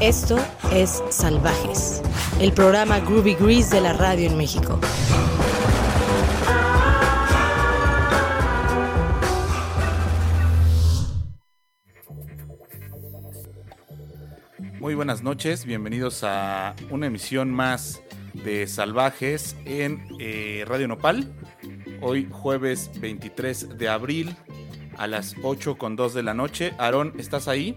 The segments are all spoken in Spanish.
Esto es Salvajes, el programa Groovy Grease de la radio en México. Muy buenas noches, bienvenidos a una emisión más de Salvajes en eh, Radio Nopal. Hoy jueves 23 de abril a las 8 con 2 de la noche. Aarón, ¿estás ahí?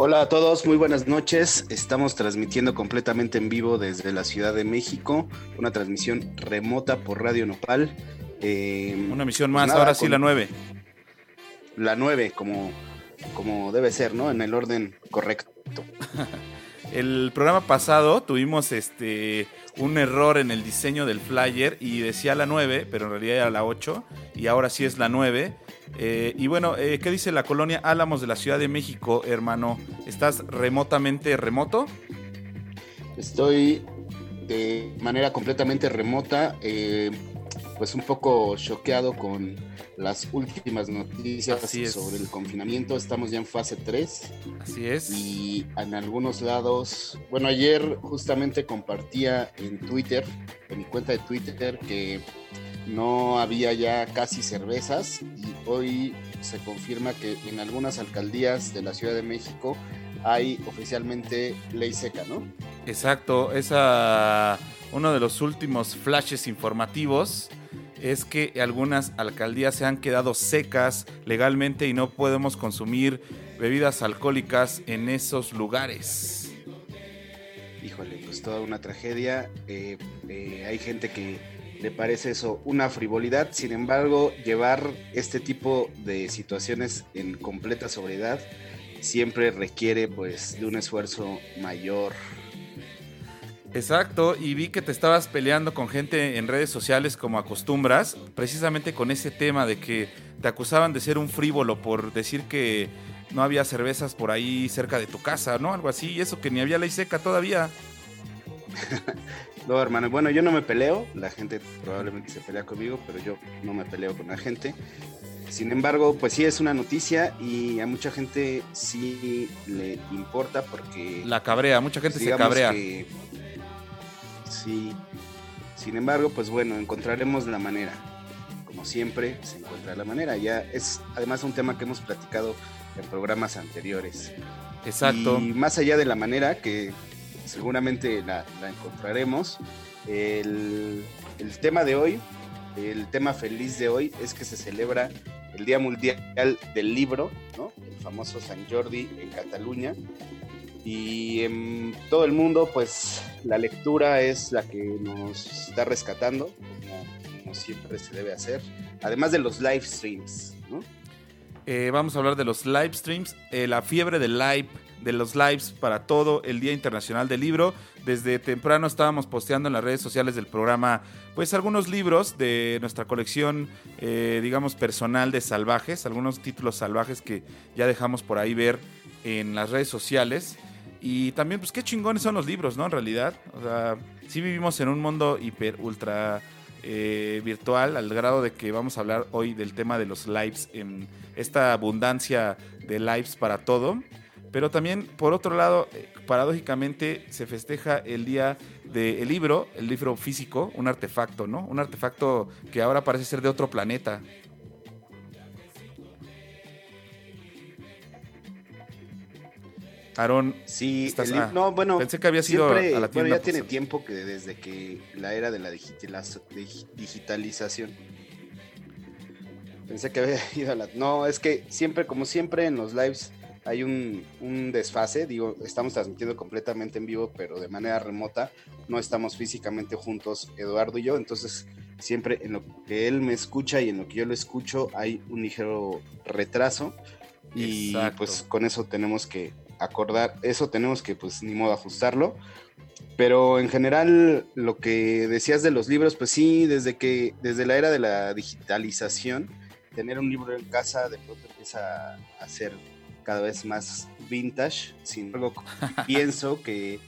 Hola a todos, muy buenas noches. Estamos transmitiendo completamente en vivo desde la Ciudad de México, una transmisión remota por Radio Nopal. Eh, una emisión más, ahora sí la 9. La 9, como, como debe ser, ¿no? En el orden correcto. el programa pasado tuvimos este un error en el diseño del flyer y decía la 9, pero en realidad era la 8 y ahora sí es la 9. Eh, y bueno, eh, ¿qué dice la colonia Álamos de la Ciudad de México, hermano? ¿Estás remotamente remoto? Estoy de manera completamente remota, eh, pues un poco choqueado con las últimas noticias sobre el confinamiento. Estamos ya en fase 3. Así es. Y en algunos lados, bueno, ayer justamente compartía en Twitter, en mi cuenta de Twitter, que no había ya casi cervezas y hoy se confirma que en algunas alcaldías de la Ciudad de México hay oficialmente ley seca, ¿no? Exacto, es uno de los últimos flashes informativos es que algunas alcaldías se han quedado secas legalmente y no podemos consumir bebidas alcohólicas en esos lugares. Híjole, pues toda una tragedia. Eh, eh, hay gente que le parece eso una frivolidad, sin embargo, llevar este tipo de situaciones en completa sobriedad siempre requiere pues de un esfuerzo mayor Exacto, y vi que te estabas peleando con gente en redes sociales como acostumbras, precisamente con ese tema de que te acusaban de ser un frívolo por decir que no había cervezas por ahí cerca de tu casa, ¿no? Algo así, y eso que ni había ley seca todavía. no, hermano, bueno, yo no me peleo, la gente probablemente se pelea conmigo, pero yo no me peleo con la gente. Sin embargo, pues sí es una noticia y a mucha gente sí le importa porque... La cabrea, mucha gente se cabrea. Sí. Sin embargo, pues bueno, encontraremos la manera. Como siempre, se encuentra la manera. Ya es además un tema que hemos platicado en programas anteriores. Exacto. Y más allá de la manera, que seguramente la, encontraremos, el, tema de hoy, el tema feliz de hoy es que se celebra el Día Mundial del Libro, ¿no? El famoso San Jordi en Cataluña. Y en todo el mundo, pues la lectura es la que nos está rescatando, como, siempre se debe hacer, además de los live streams. Eh, vamos a hablar de los live streams, eh, la fiebre del live, de los lives para todo el Día Internacional del Libro. Desde temprano estábamos posteando en las redes sociales del programa, pues algunos libros de nuestra colección, eh, digamos, personal de salvajes, algunos títulos salvajes que ya dejamos por ahí ver en las redes sociales. Y también, pues qué chingones son los libros, ¿no? En realidad. O sea, sí vivimos en un mundo hiper, ultra eh, virtual, al grado de que vamos a hablar hoy del tema de los lives, en esta abundancia de lives para todo. Pero también, por otro lado, eh, paradójicamente se festeja el día del libro, el libro físico, un artefacto, ¿no? Un artefacto que ahora parece ser de otro planeta. Aaron, sí, no, bueno, pensé que había sido a la tienda, ya tiene tiempo que desde que la era de la digitalización. Pensé que había ido a la. No, es que siempre, como siempre en los lives hay un, un, desfase. Digo, estamos transmitiendo completamente en vivo, pero de manera remota. No estamos físicamente juntos, Eduardo y yo. Entonces, siempre en lo que él me escucha y en lo que yo lo escucho, hay un ligero retraso. Y pues con eso tenemos que acordar, eso tenemos que pues ni modo ajustarlo. Pero en general lo que decías de los libros, pues sí, desde que desde la era de la digitalización, tener un libro en casa de pronto empieza a ser cada vez más vintage. Sin embargo, pienso que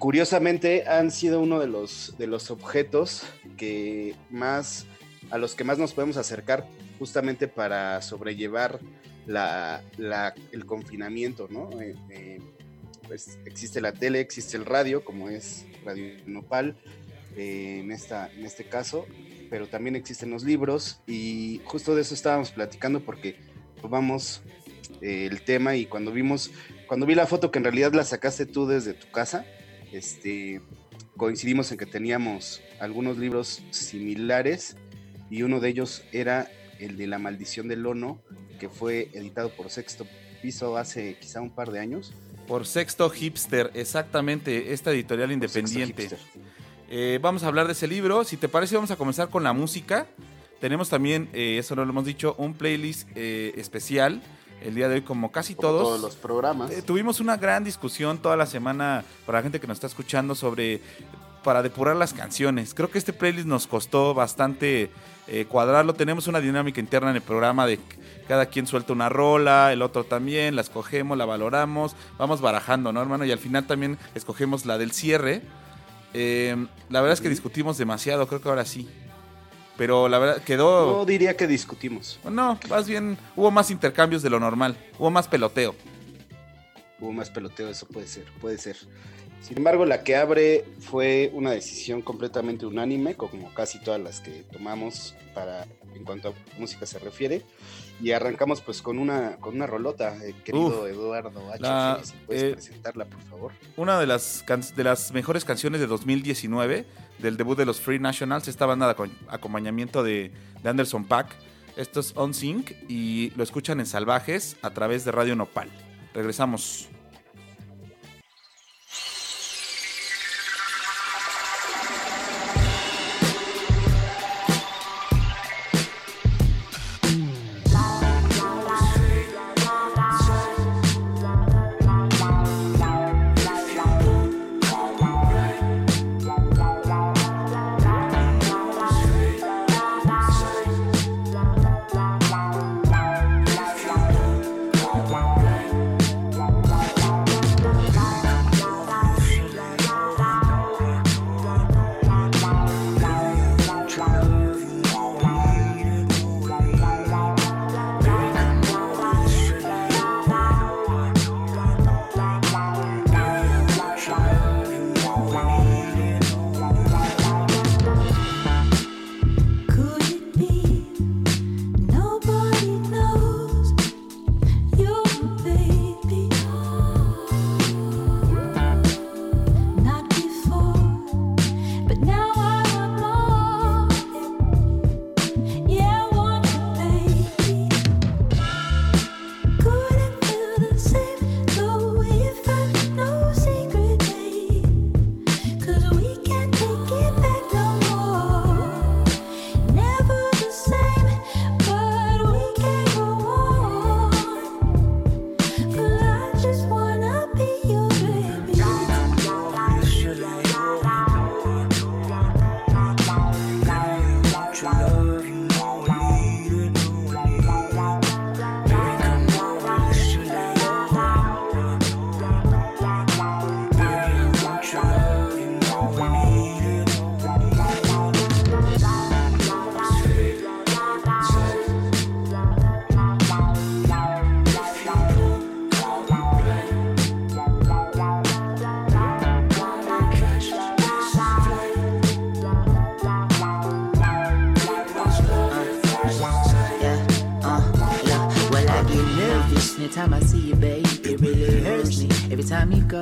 curiosamente han sido uno de los de los objetos que más a los que más nos podemos acercar justamente para sobrellevar la, el confinamiento, ¿no? Eh, eh, pues existe la tele, existe el radio, como es Radio Nopal, eh, en, esta, en este caso, pero también existen los libros y justo de eso estábamos platicando porque tomamos eh, el tema y cuando vimos, cuando vi la foto que en realidad la sacaste tú desde tu casa, este, coincidimos en que teníamos algunos libros similares y uno de ellos era el de La maldición del Lono, que fue editado por Sexto Piso hace quizá un par de años. Por Sexto Hipster, exactamente, esta editorial independiente. Eh, vamos a hablar de ese libro. Si te parece, vamos a comenzar con la música. Tenemos también, eh, eso no lo hemos dicho, un playlist eh, especial el día de hoy, como casi todos. Todos los programas. tuvimos una gran discusión toda la semana para la gente que nos está escuchando sobre para depurar las canciones. Creo que este playlist nos costó bastante cuadrarlo. Tenemos una dinámica interna en el programa de cada quien suelta una rola, el otro también, la escogemos, la valoramos, vamos barajando, ¿no, hermano? Y al final también escogemos la del cierre Em, la verdad es que discutimos demasiado, creo que ahora sí. Pero la verdad quedó. No diría que discutimos. No, más bien hubo más intercambios de lo normal. Hubo más peloteo. Hubo más peloteo, eso puede ser, puede ser. Sin embargo, la que abre fue una decisión completamente unánime, como casi todas las que tomamos para en cuanto a música se refiere. Y arrancamos pues con una, con una rolota, eh, querido Eduardo H. si puedes eh, presentarla, por favor. Una de las, de las mejores canciones de 2019, del debut de los Free Nationals, esta banda de acompañamiento de, de Anderson Pack. Esto es On Sync y lo escuchan en Salvajes a través de Radio Nopal. Regresamos.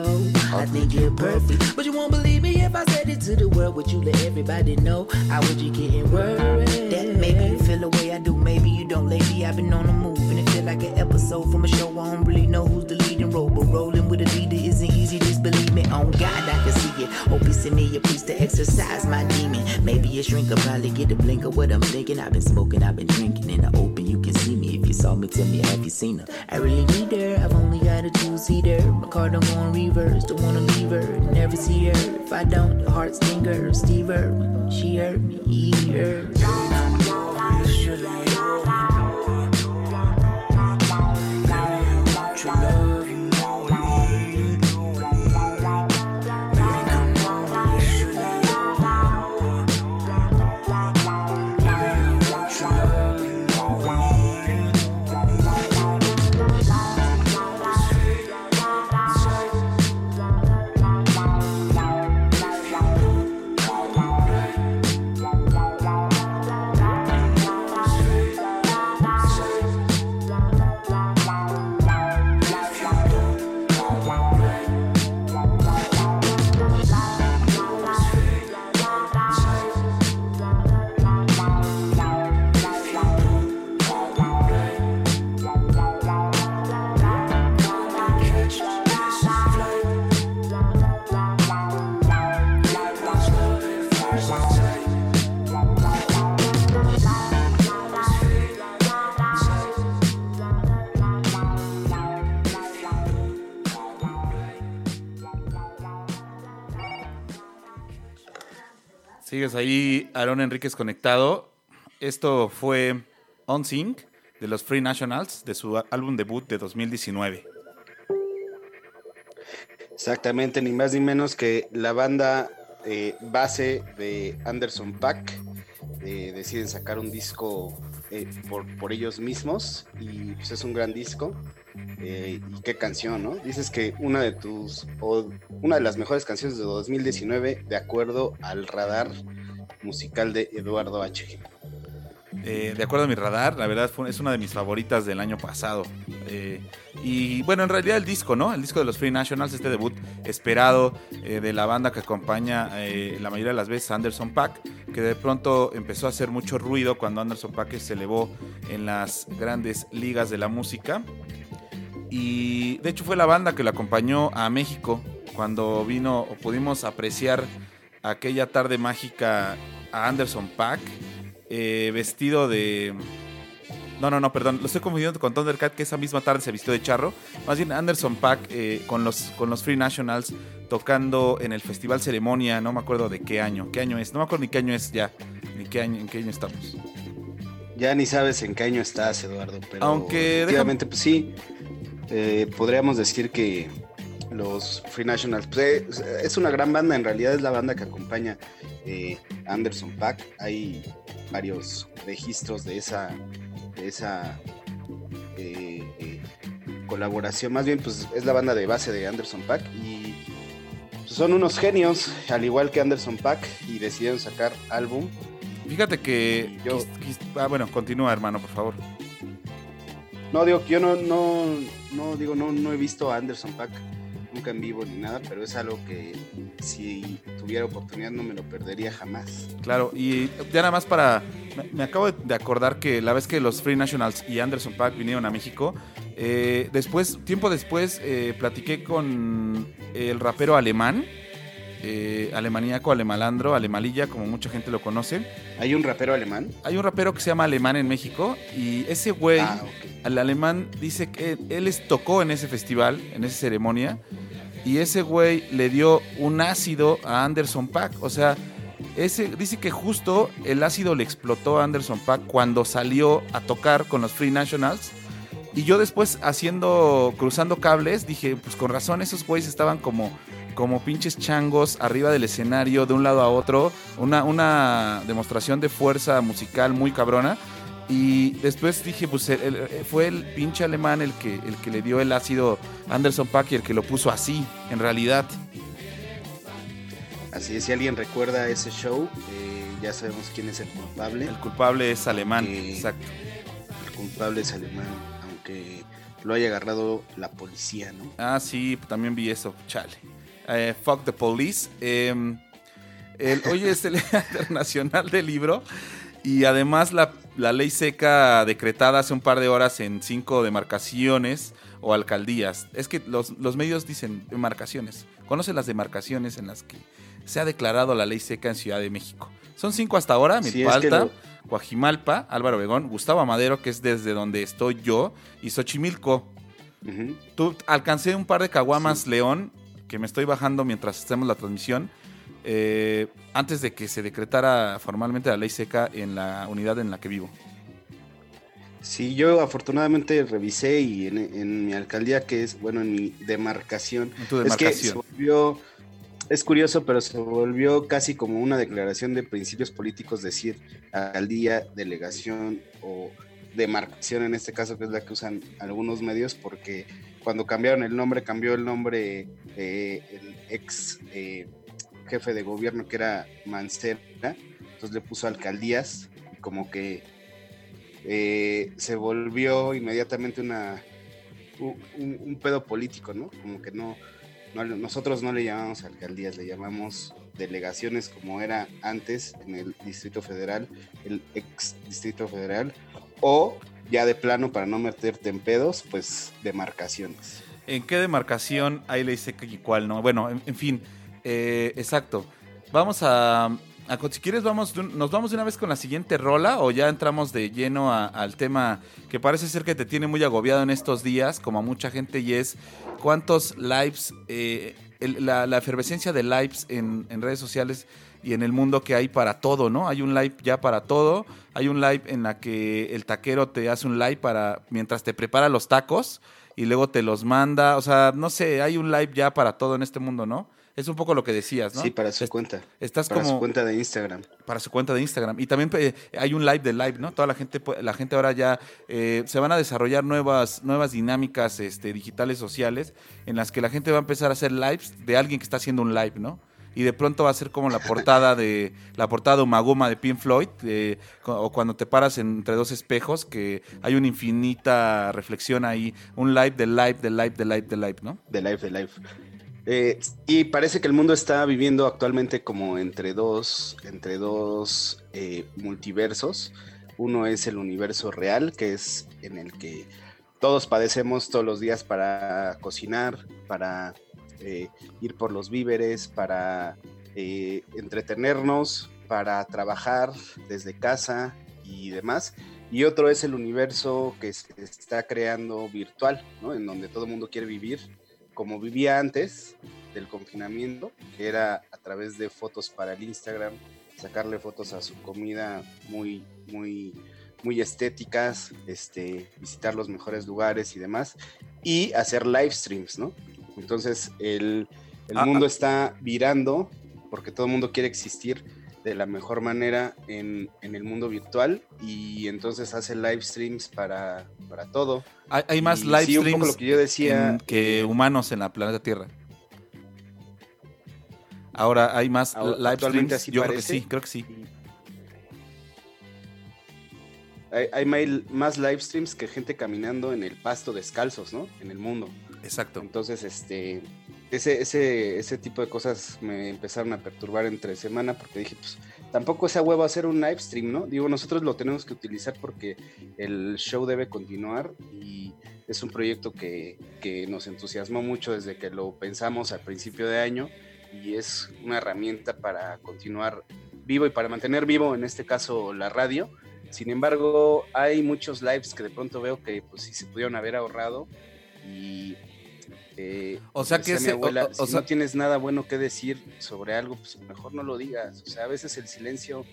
I think you're perfect, but you won't believe me if I said it to the world. Would you let everybody know? How would you getting worried? That maybe you feel the way I do, maybe you don't, lady. I've been on the move and it feel like an episode from a show. I don't really know who's the leading role, but rolling with a leader isn't easy. Just believe me, on God I can see it. Hope you send me a piece to exercise my demon. Maybe a shrink, i probably get a blink of what I'm thinking. I've been smoking, I've been drinking in the open you saw me, tell me, have you seen her? I really need her, I've only got a two seater. My car don't go on reverse, don't wanna leave her, never see her. If I don't, the heart stinger, Steve her, she hurt me, he hurt. Sigues ahí, Aaron Enríquez conectado. Esto fue On Sync de los Free Nationals de su álbum debut de 2019. Exactamente, ni más ni menos que la banda eh, base de Anderson Pack. Eh, deciden sacar un disco eh, por, por, ellos mismos y pues es un gran disco. Y qué canción, ¿no? Dices que una de tus, o una de las mejores canciones de 2019 de acuerdo al radar musical de Eduardo H. Eh, de acuerdo a mi radar, la verdad es una de mis favoritas del año pasado. Eh, y bueno, en realidad el disco, ¿no? El disco de los Free Nationals, este debut esperado eh, de la banda que acompaña la mayoría de las veces Anderson Pack, que de pronto empezó a hacer mucho ruido cuando Anderson Pack se elevó en las grandes ligas de la música. Y de hecho fue la banda que lo acompañó a México cuando vino o pudimos apreciar aquella tarde mágica a Anderson Pack eh, vestido de... No, no, no, perdón, lo estoy confundiendo con Thundercat, que esa misma tarde se vistió de charro. Más bien Anderson Pack eh, con, los, con los Free Nationals tocando en el Festival Ceremonia, no me acuerdo de qué año, qué año es, no me acuerdo ni qué año es ya, ni qué año, en qué año estamos. Ya ni sabes en qué año estás, Eduardo, pero Aunque efectivamente, pues sí, eh, podríamos decir que los Free Nationals. Pues, es una gran banda, en realidad es la banda que acompaña Anderson Pack. Hay varios registros de esa, esa eh, eh, colaboración. Más bien, pues es la banda de base de Anderson Pack y pues, son unos genios, al igual que Anderson Pack, y decidieron sacar álbum. Fíjate que yo. ah, bueno, continúa, hermano, por favor. No, digo, yo no, no, no, digo, no, no he visto a Anderson Pack nunca en vivo ni nada, pero es algo que si tuviera oportunidad no me lo perdería jamás. Claro, y ya nada más para... Me, acabo de acordar que la vez que los Free Nationals y Anderson Pack vinieron a México, eh, después, tiempo después, eh, platiqué con el rapero alemán, eh, alemaníaco, alemalandro, alemalilla, como mucha gente lo conoce. ¿Hay un rapero alemán? Hay un rapero que se llama Alemán en México y ese güey, ah, el alemán, dice que él tocó en ese festival, en esa ceremonia, y ese güey le dio un ácido a Anderson Pack. O sea, ese, dice que justo el ácido le explotó a Anderson Pack cuando salió a tocar con los Free Nationals. Y yo después haciendo, cruzando cables, dije, pues con razón, esos güeyes estaban como, como pinches changos arriba del escenario, de un lado a otro. Una, una demostración de fuerza musical muy cabrona. Y después dije, pues fue el pinche alemán el que, el que le dio el ácido Anderson Pack y el que lo puso así, en realidad. Así es, si alguien recuerda ese show, eh, ya sabemos quién es el culpable. El culpable es alemán, exacto. El culpable es alemán, aunque lo haya agarrado la policía, ¿no? Ah, sí, también vi eso, chale. Eh, fuck the police. Em, hoy es el Internacional del Libro y además la, ley seca decretada hace un par de horas en cinco demarcaciones o alcaldías. Es que los, medios dicen demarcaciones. Conocen las demarcaciones en las que se ha declarado la ley seca en Ciudad de México. Son cinco hasta ahora, Milpalta, Coajimalpa, Álvaro Obregón, Gustavo Amadero, que es desde donde estoy yo, y Xochimilco. Tú alcancé un par de caguamas León, que me estoy bajando mientras hacemos la transmisión eh, antes de que se decretara formalmente la ley seca en la unidad en la que vivo. Sí, yo afortunadamente revisé y en, mi alcaldía, que es, bueno, en mi demarcación, es que se volvió, es curioso, pero se volvió casi como una declaración de principios políticos, decir alcaldía, delegación o demarcación en este caso, que es la que usan algunos medios, porque cuando cambiaron el nombre, cambió el nombre eh, el ex... Eh, jefe de gobierno que era Mancera, entonces le puso alcaldías y como que eh, se volvió inmediatamente una un, pedo político, ¿no? Como que no, nosotros no le llamamos alcaldías, le llamamos delegaciones como era antes en el Distrito Federal, el ex Distrito Federal, o ya de plano para no meterte en pedos, pues demarcaciones. ¿En qué demarcación hay ley seca y cuál no? Bueno, en fin, eh, exacto. Vamos a, Si quieres, vamos, nos vamos de una vez con la siguiente rola o ya entramos de lleno al tema que parece ser que te tiene muy agobiado en estos días, como a mucha gente, y es cuántos lives, eh, la, efervescencia de lives en, redes sociales y en el mundo que hay para todo, ¿no? Hay un live ya para todo. Hay un live en la que el taquero te hace un live para mientras te prepara los tacos y luego te los manda. O sea, no sé, hay un live ya para todo en este mundo, ¿no? Es un poco lo que decías, ¿no? Sí, para su cuenta. Estás para como su cuenta de Instagram. para su cuenta de Instagram. Y también eh, hay un live de live, ¿no? Toda la gente, la gente ahora ya eh, se van a desarrollar nuevas, nuevas dinámicas este, digitales sociales en las que la gente va a empezar a hacer lives de alguien que está haciendo un live, ¿no? Y de pronto va a ser como la portada de la portada de Umaguma de Pink Floyd, o cuando te paras entre dos espejos, que hay una infinita reflexión ahí, un live de live, de live, de live, de live, ¿no? De live, de live. Eh, y parece que el mundo está viviendo actualmente como entre dos, entre dos eh, multiversos. Uno es el universo real, que es en el que todos padecemos todos los días para cocinar, para eh, ir por los víveres, para eh, entretenernos, para trabajar desde casa y demás. Y otro es el universo que se está creando virtual, ¿no? En donde todo el mundo quiere vivir como vivía antes del confinamiento, que era a través de fotos para el Instagram, sacarle fotos a su comida muy, muy, muy estéticas, este, visitar los mejores lugares y demás, y hacer live streams, ¿no? Entonces el, el Ah, mundo ah. está virando porque todo el mundo quiere existir de la mejor manera en, en el mundo virtual y entonces hace live streams para, para todo. Hay, hay más Y live sí, streams lo que yo decía, que humanos en la planeta Tierra. Ahora hay más live streams. así Yo creo que sí, creo que sí. Hay, hay más live streams que gente caminando en el pasto descalzos, ¿no? En el mundo. Exacto. Entonces, este, ese, ese, ese tipo de cosas me empezaron a perturbar entre semana porque dije, pues, tampoco esa huevo hacer un live stream, ¿no? Digo, nosotros lo tenemos que utilizar porque el show debe continuar y es un proyecto que, que nos entusiasmó mucho desde que lo pensamos al principio de año y es una herramienta para continuar vivo y para mantener vivo, en este caso, la radio. Sin embargo, hay muchos lives que de pronto veo que pues sí se pudieron haber ahorrado y eh, O sea que ese- abuela, o- o si no tienes nada bueno que decir sobre algo, pues mejor no lo digas. O sea, a veces el silencio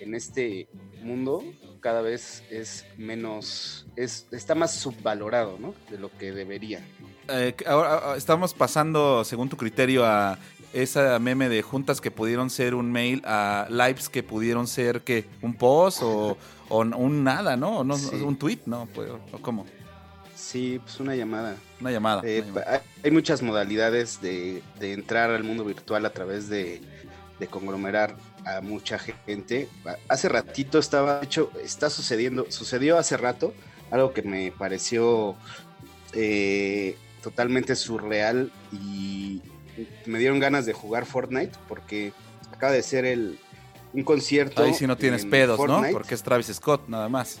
en este mundo cada vez es menos, es, está más subvalorado, ¿no? De lo que debería. Eh, ahora ah, estamos pasando, según tu criterio, a esa meme de juntas que pudieron ser un mail a lives que pudieron ser que un post o, o un nada, ¿no? No Sí. un tweet, ¿no? Pues, ¿o cómo? Sí, pues una llamada. Una llamada. Eh, una llamada. hay, muchas modalidades de, de entrar al mundo virtual a través de, de conglomerar a mucha gente. Hace ratito estaba, de hecho, está sucediendo, sucedió hace rato algo que me pareció eh, totalmente surreal y me dieron ganas de jugar Fortnite porque acaba de ser el un concierto. Ahí sí no tienes en pedos, ¿no? Porque es Travis Scott, nada más.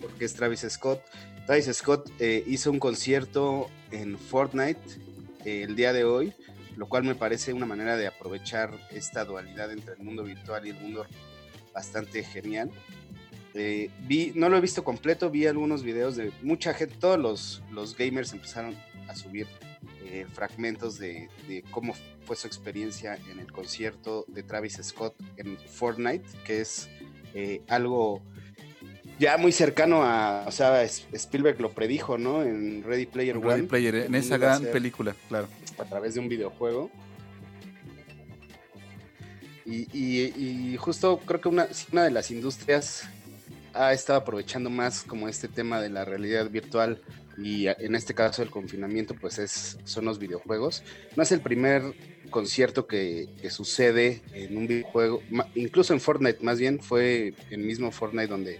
porque es Travis Scott. Travis Scott eh, hizo un concierto en Fortnite eh, el día de hoy, lo cual me parece una manera de aprovechar esta dualidad entre el mundo virtual y el mundo bastante genial. Eh, vi, no lo he visto completo, vi algunos videos de mucha gente, todos los, los gamers empezaron a subir fragmentos de, de cómo fue su experiencia en el concierto de Travis Scott en Fortnite, que es algo ya muy cercano a, o sea, Spielberg lo predijo, ¿no? En Ready Player Ready One. Player, el en esa gran película, claro. A través de un videojuego. Y, y- y justo creo que una, de las industrias ha estado aprovechando más como este tema de la realidad virtual y en este caso el confinamiento pues es, son los videojuegos. No es el primer concierto que, que sucede en un videojuego, incluso en Fortnite más bien, fue el mismo Fortnite donde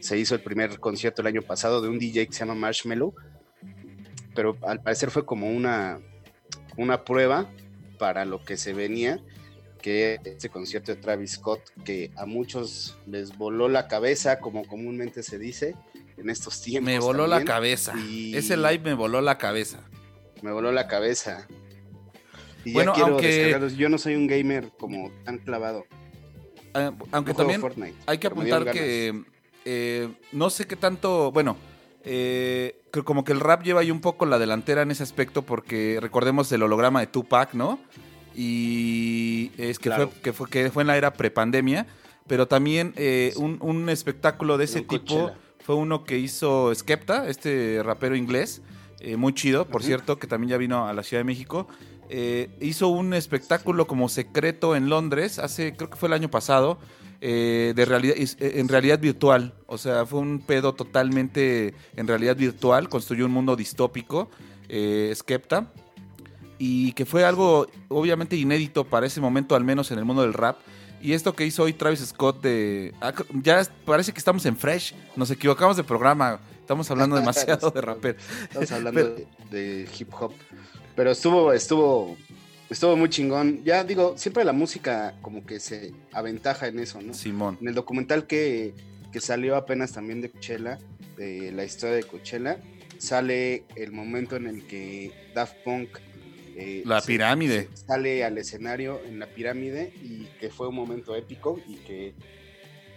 se hizo el primer concierto el año pasado de un DJ que se llama Marshmello, pero al parecer fue como una, una prueba para lo que se venía, que este concierto de Travis Scott, que a muchos les voló la cabeza, como comúnmente se dice en estos tiempos. Me voló la cabeza. Y- Ese live me voló la cabeza. Me voló la cabeza. Y Bueno, ya quiero aunque-. Yo no soy un gamer como tan clavado. Eh, aunque No también Fortnite, hay que apuntar que eh, no sé qué tanto, bueno, eh, que como que el rap lleva ahí un poco la delantera en ese aspecto porque recordemos el holograma de Tupac, ¿no? y es que, Claro. fue, que, fue, que fue en la era prepandemia, pero también eh, un, un espectáculo de ese tipo Coachella. fue uno que hizo Skepta, este rapero inglés, eh, muy chido, por cierto, que también ya vino a la Ciudad de México. Eh, hizo un espectáculo como secreto en Londres, hace, creo que fue el año pasado, eh, de realidad, eh, en realidad virtual. O sea, fue un pedo totalmente en realidad virtual, construyó un mundo distópico, eh, Skepta, y que fue algo obviamente inédito para ese momento, al menos en el mundo del rap. Y esto que hizo hoy Travis Scott de... ah, Ya parece que estamos en Fresh, nos equivocamos de programa, estamos hablando demasiado de rapper. Estamos hablando de, de hip hop. Pero estuvo, estuvo, estuvo muy chingón. Ya digo, siempre la música como que se aventaja en eso, ¿no? Simón. En el documental que, que salió apenas también de Coachella, de la historia de Coachella, sale el momento en el que Daft Punk eh, La pirámide. se sale al escenario en la pirámide y que fue un momento épico y que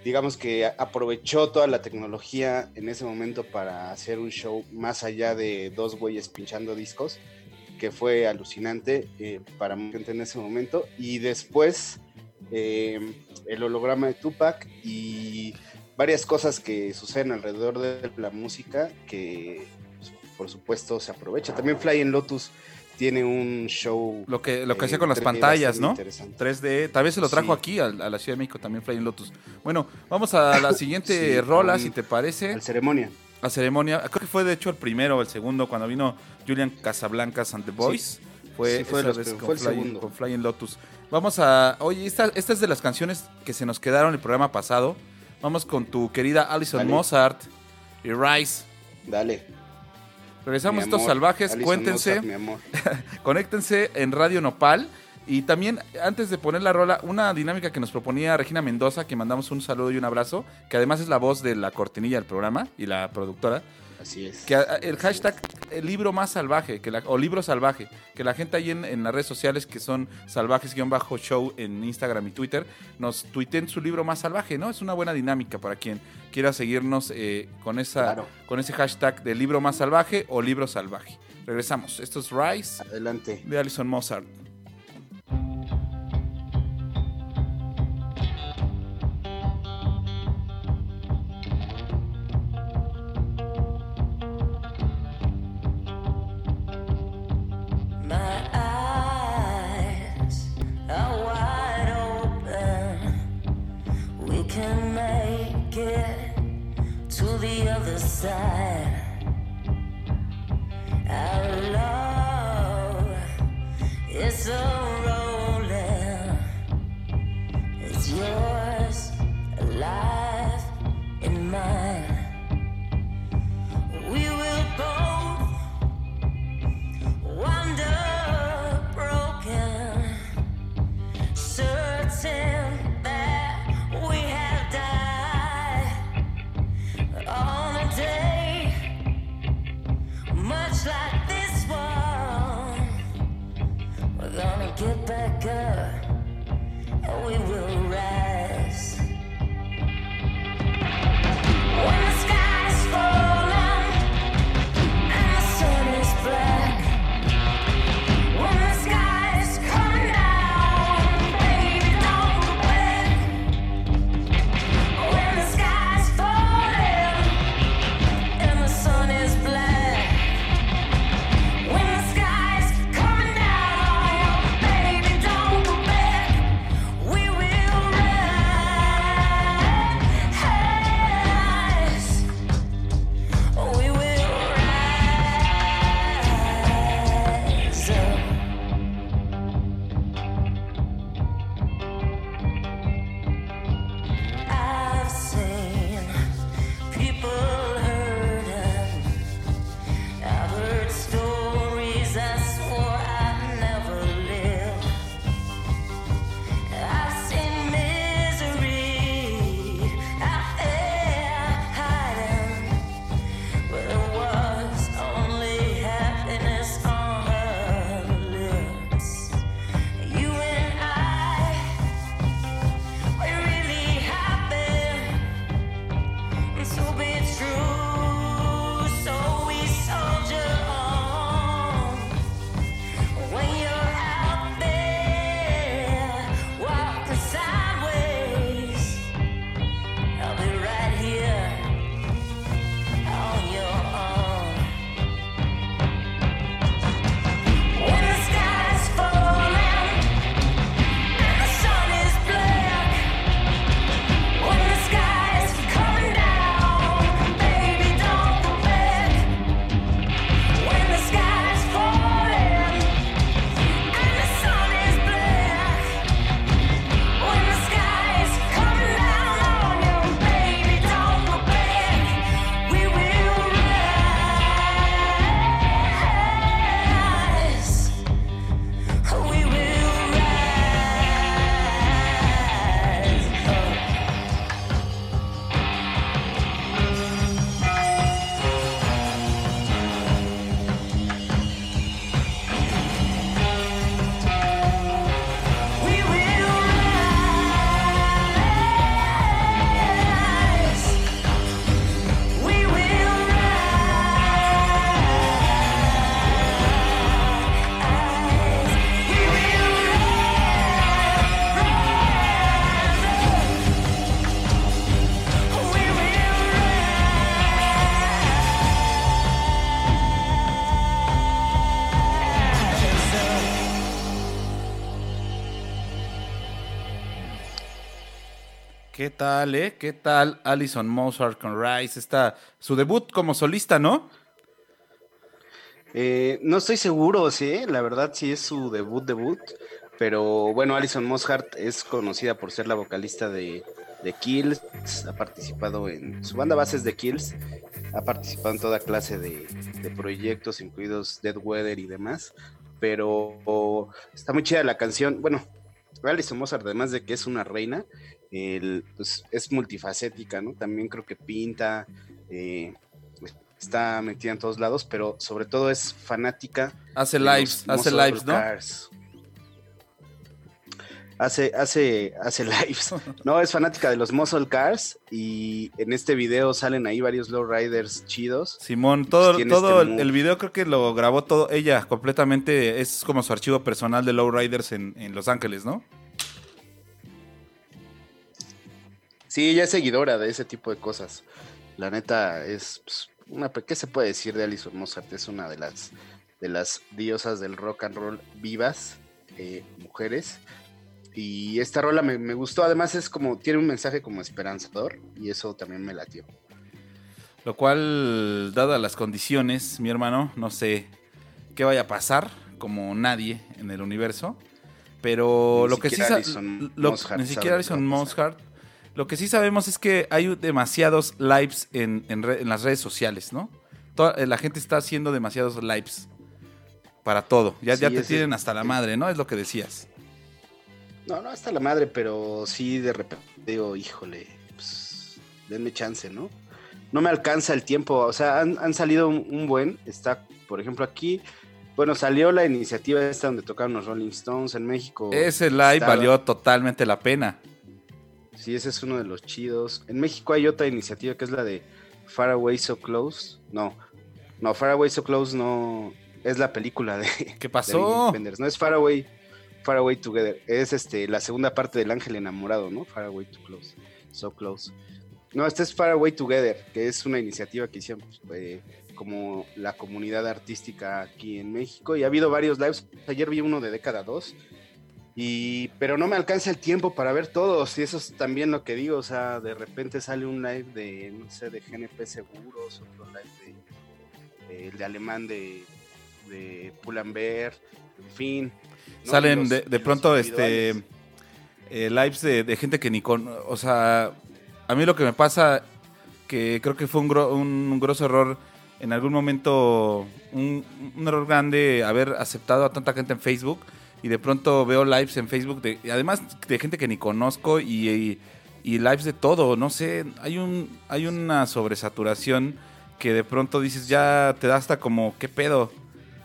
digamos que aprovechó toda la tecnología en ese momento para hacer un show más allá de dos güeyes pinchando discos, que fue alucinante eh, para mucha gente en ese momento. Y después eh, el holograma de Tupac y varias cosas que suceden alrededor de la música que pues, por supuesto se aprovecha. También Flying Lotus tiene un show. Lo que, lo que eh, hacía con las 3D pantallas, ¿no? interesante. 3D. Tal vez se lo trajo Sí. aquí a, a la Ciudad de México también Flying Lotus. Bueno, vamos a la siguiente Sí, rola, si te parece. Al ceremonia. La ceremonia. Creo que fue de hecho el primero o el segundo cuando vino Julian Casablancas and the Boys. Fue, Sí, fue esa vez con, fue Flying, segundo. con Flying Lotus. Vamos a. Oye, esta, esta es de las canciones que se nos quedaron en el programa pasado. Vamos con tu querida Alison Dale. Mozart y Rice. Dale. Regresamos mi estos amor. salvajes. Alison Cuéntense. Mozart, mi amor. Conéctense en Radio Nopal. Y también, antes de poner la rola, una dinámica que nos proponía Regina Mendoza, que mandamos un saludo y un abrazo, que además es la voz de la cortinilla del programa y la productora, Así es. que el hashtag el libro más salvaje, que la- o libro salvaje, que la gente ahí en, en las redes sociales que son salvajes-show en Instagram y Twitter, nos tuiten su libro más salvaje, ¿no? Es una buena dinámica para quien quiera seguirnos eh, con, esa, Claro. con ese hashtag de libro más salvaje o libro salvaje. Regresamos. Esto es Rise Adelante. de Alison Mozart. Is a rolling. It's yours, ¿Qué tal, eh? ¿Qué tal Alison Mozart con Rise? Está su debut como solista, ¿no? Eh, no estoy seguro, sí, la verdad sí es su debut, debut. Pero bueno, Alison Mosshart es conocida por ser la vocalista de, Kills, ha participado en su banda base es de Kills, ha participado en toda clase de, de proyectos, incluidos Dead Weather y demás. Pero está muy chida la canción. Bueno, Alison Mozart, además de que es una reina, el- pues, es multifacética, ¿no? También creo que pinta, eh, está metida en todos lados, pero sobre todo es fanática Hace lives, hace lives, ¿no? cars. Hace, hace, hace lives. No, es fanática de los muscle cars y en este video salen ahí varios lowriders chidos. Simón, todo, tiene todo este el video creo que lo grabó todo ella completamente. Es como su archivo personal de Lowriders en, en Los Ángeles, ¿no? Sí, ella es seguidora de ese tipo de cosas. La neta es pues, una, ¿qué se puede decir de Alison Mozart? Es una de las de las diosas del rock and roll vivas, eh, mujeres. Y esta rola me, me gustó, además es como, tiene un mensaje como esperanzador y eso también me latió. Lo cual, dadas las condiciones, mi hermano, no sé qué vaya a pasar, como nadie en el universo. Pero Ni lo que sí Alison lo- ni siquiera Alison. Mozart. Lo que sí sabemos es que hay demasiados lives en, en re- en las redes sociales, ¿no? Toda- eh, la gente está haciendo demasiados lives para todo. Ya, ya te tienen hasta la madre, ¿no? Es lo que decías. No, no, hasta la madre, pero sí de repente digo, híjole, pues, denme chance, ¿no? No me alcanza el tiempo, o sea, han, han salido un, un buen, está, por ejemplo, aquí, bueno, salió la iniciativa esta donde tocaron los Rolling Stones en México. Ese live estaba- valió totalmente la pena. Sí, ese es uno de los chidos. En México hay otra iniciativa que es la de Far Away So Close. No, no, Far Away So Close no es la película de, ¿Qué pasó? No es Far Away, Far Away Together. Es este la segunda parte del Ángel enamorado, ¿no? Far Away Too Close. So Close. No, este es Far Away Together, que es una iniciativa que hicieron eh, como la comunidad artística aquí en México. Y ha habido varios lives. Ayer vi uno de década 2. Y, pero no me alcanza el tiempo para ver todos. Y eso es también lo que digo. O sea, de repente sale un live de, no sé, de GNP Seguros, otro live de, de- de alemán de, de Pull&Bear, en fin. ¿No? Salen los- de, de pronto este eh, lives de, de gente que ni con... O sea, a mí lo que me pasa, que creo que fue un, gro- un, un grosso error en algún momento, un, un error grande haber aceptado a tanta gente en Facebook y de pronto veo lives en Facebook, de, además de gente que ni conozco y, y, y lives de todo, no sé, hay, un, hay una sobresaturación que de pronto dices, ya te da hasta como, ¿qué pedo?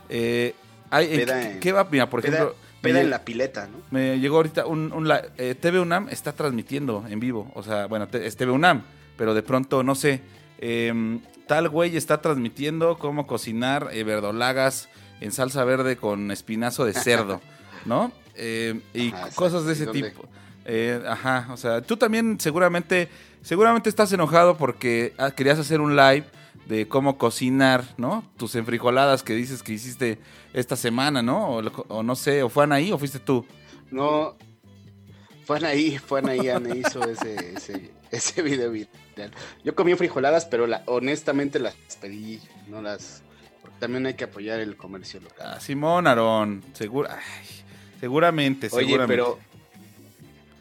Eh, hay- Peda ¿qué, qué va? Mira, por ejemplo... peda me- en la pileta, ¿no? me llegó ahorita un, un eh, TV UNAM está transmitiendo en vivo. O sea, bueno, te- es TV UNAM, pero de pronto, no sé, em, tal güey está transmitiendo cómo cocinar eh, verdolagas en salsa verde con espinazo de cerdo, ¿no? Em, y Ajá, cosas de ese tipo. Eh, ajá, o sea, tú también seguramente, seguramente estás enojado porque ah, querías hacer un live de cómo cocinar, ¿no? Tus enfrijoladas que dices que hiciste esta semana, ¿no? O, o no sé, o fue Anaí o fuiste tú. No. Fue Anaí, fue Anaí, Ana hizo ese, ese, ese video viral. Yo comí frijoladas, pero la, honestamente las pedí, no las. Porque también hay que apoyar el comercio local. Ah, Simón, Aarón, segura, ay, seguramente, Oye, seguramente. pero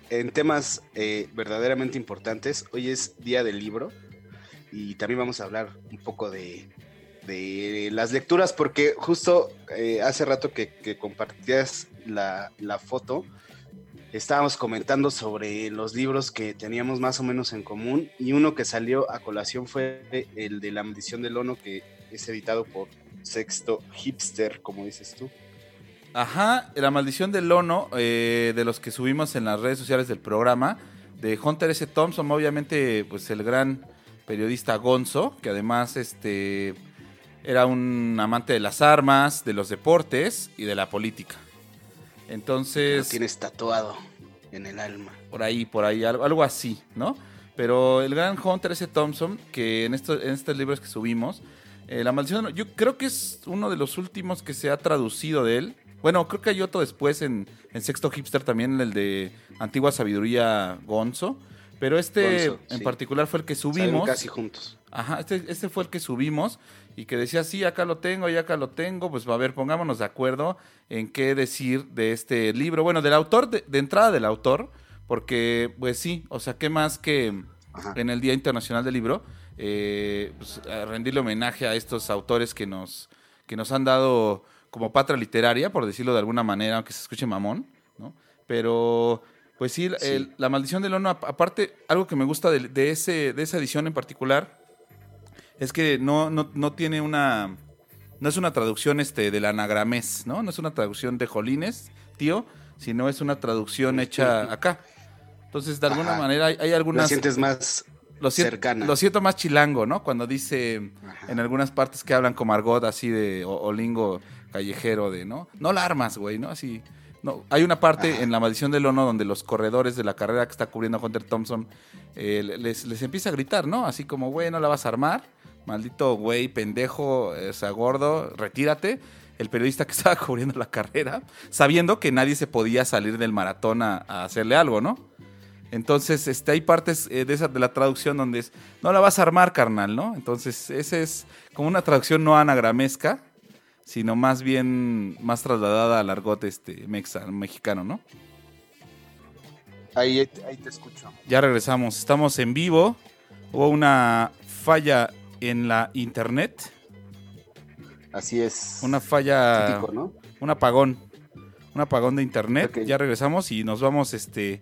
en temas eh, verdaderamente importantes, hoy es Día del Libro y también vamos a hablar un poco de, de las lecturas, porque justo eh, hace rato que, compartías la, la foto, estábamos comentando sobre los libros que teníamos más o menos en común y uno que salió a colación fue el de La maldición del Ono, que es editado por Sexto Hipster, como dices tú. Ajá, La Maldición del Lono, eh, de los que subimos en las redes sociales del programa, de Hunter S. Thompson, obviamente, pues el gran periodista Gonzo, que además este era un amante de las armas, de los deportes y de la política. Lo Entonces, tienes tatuado en el alma. por ahí, por ahí, algo, algo así, ¿no? Pero el gran Hunter S. Thompson, que en, estos en estos libros que subimos, eh, La Maldición, yo creo que es uno de los últimos que se ha traducido de él. Bueno, creo que hay otro después en, en Sexto Hipster también, el de Antigua Sabiduría Gonzo. Pero este en sí. particular fue el que Salieron subimos. casi juntos. Ajá, este, este fue el que subimos y que decía, sí, acá lo tengo, y acá lo tengo, pues a ver, pongámonos de acuerdo en qué decir de este libro. Bueno, del autor, de, de entrada del autor, porque pues sí, o sea, ¿qué más que Ajá. en el Día Internacional del Libro? eh, pues, a rendirle homenaje a estos autores que nos, que nos han dado como patria literaria, por decirlo de alguna manera, aunque se escuche mamón, ¿no? Pero, pues sí, Sí. el- La Maldición del Ono, ap- aparte, algo que me gusta de, de ese, de esa edición en particular, es que no, no, no tiene una. No es una traducción este, del anagramés, ¿no? No es una traducción de Jolines, tío, sino es una traducción hecha acá. Entonces, de alguna Ajá. manera, hay, algunas. sientes más lo siento, cercana. Lo siento más chilango, ¿no? Cuando dice Ajá. en algunas partes que hablan como argot así de o, o lingo callejero de, ¿no? No la armas, güey, ¿no? Así. No, hay una parte Ajá. en La Maldición del Ono donde los corredores de la carrera que está cubriendo Hunter Thompson eh, les, les empieza a gritar, ¿no? Así como, güey, no la vas a armar, maldito güey, pendejo, o sea, gordo, retírate. El periodista que estaba cubriendo la carrera, sabiendo que nadie se podía salir del maratón a, a hacerle algo, ¿no? Entonces, este, hay partes eh, de esa de la traducción donde es, no la vas a armar, carnal, ¿no? Entonces, ese es como una traducción no anagramesca, sino más bien más trasladada al argot este mexa, mexicano, ¿no? Ahí, ahí te escucho. Ya regresamos, estamos en vivo. Hubo una falla en la internet, Así es. una falla, Típico, ¿no? un apagón, un apagón de internet. Ya regresamos y nos vamos, este,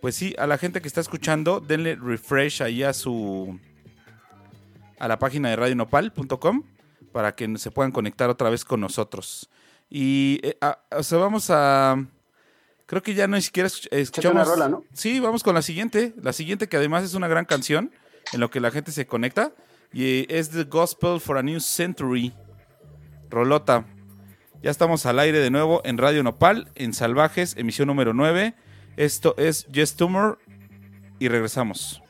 pues sí, a la gente que está escuchando, denle refresh ahí a su, a la página de radionopal.com para que se puedan conectar otra vez con nosotros. Y, eh, a- o sea, vamos a, creo que ya no ni siquiera Échate escuchamos. una rola, ¿no? Sí, vamos con la siguiente, la siguiente que además es una gran canción en lo que la gente se conecta y es The Gospel for a New Century. Rolota. Ya estamos al aire de nuevo en Radio Nopal, en Salvajes, emisión número 9. Esto es Just Tumor y regresamos.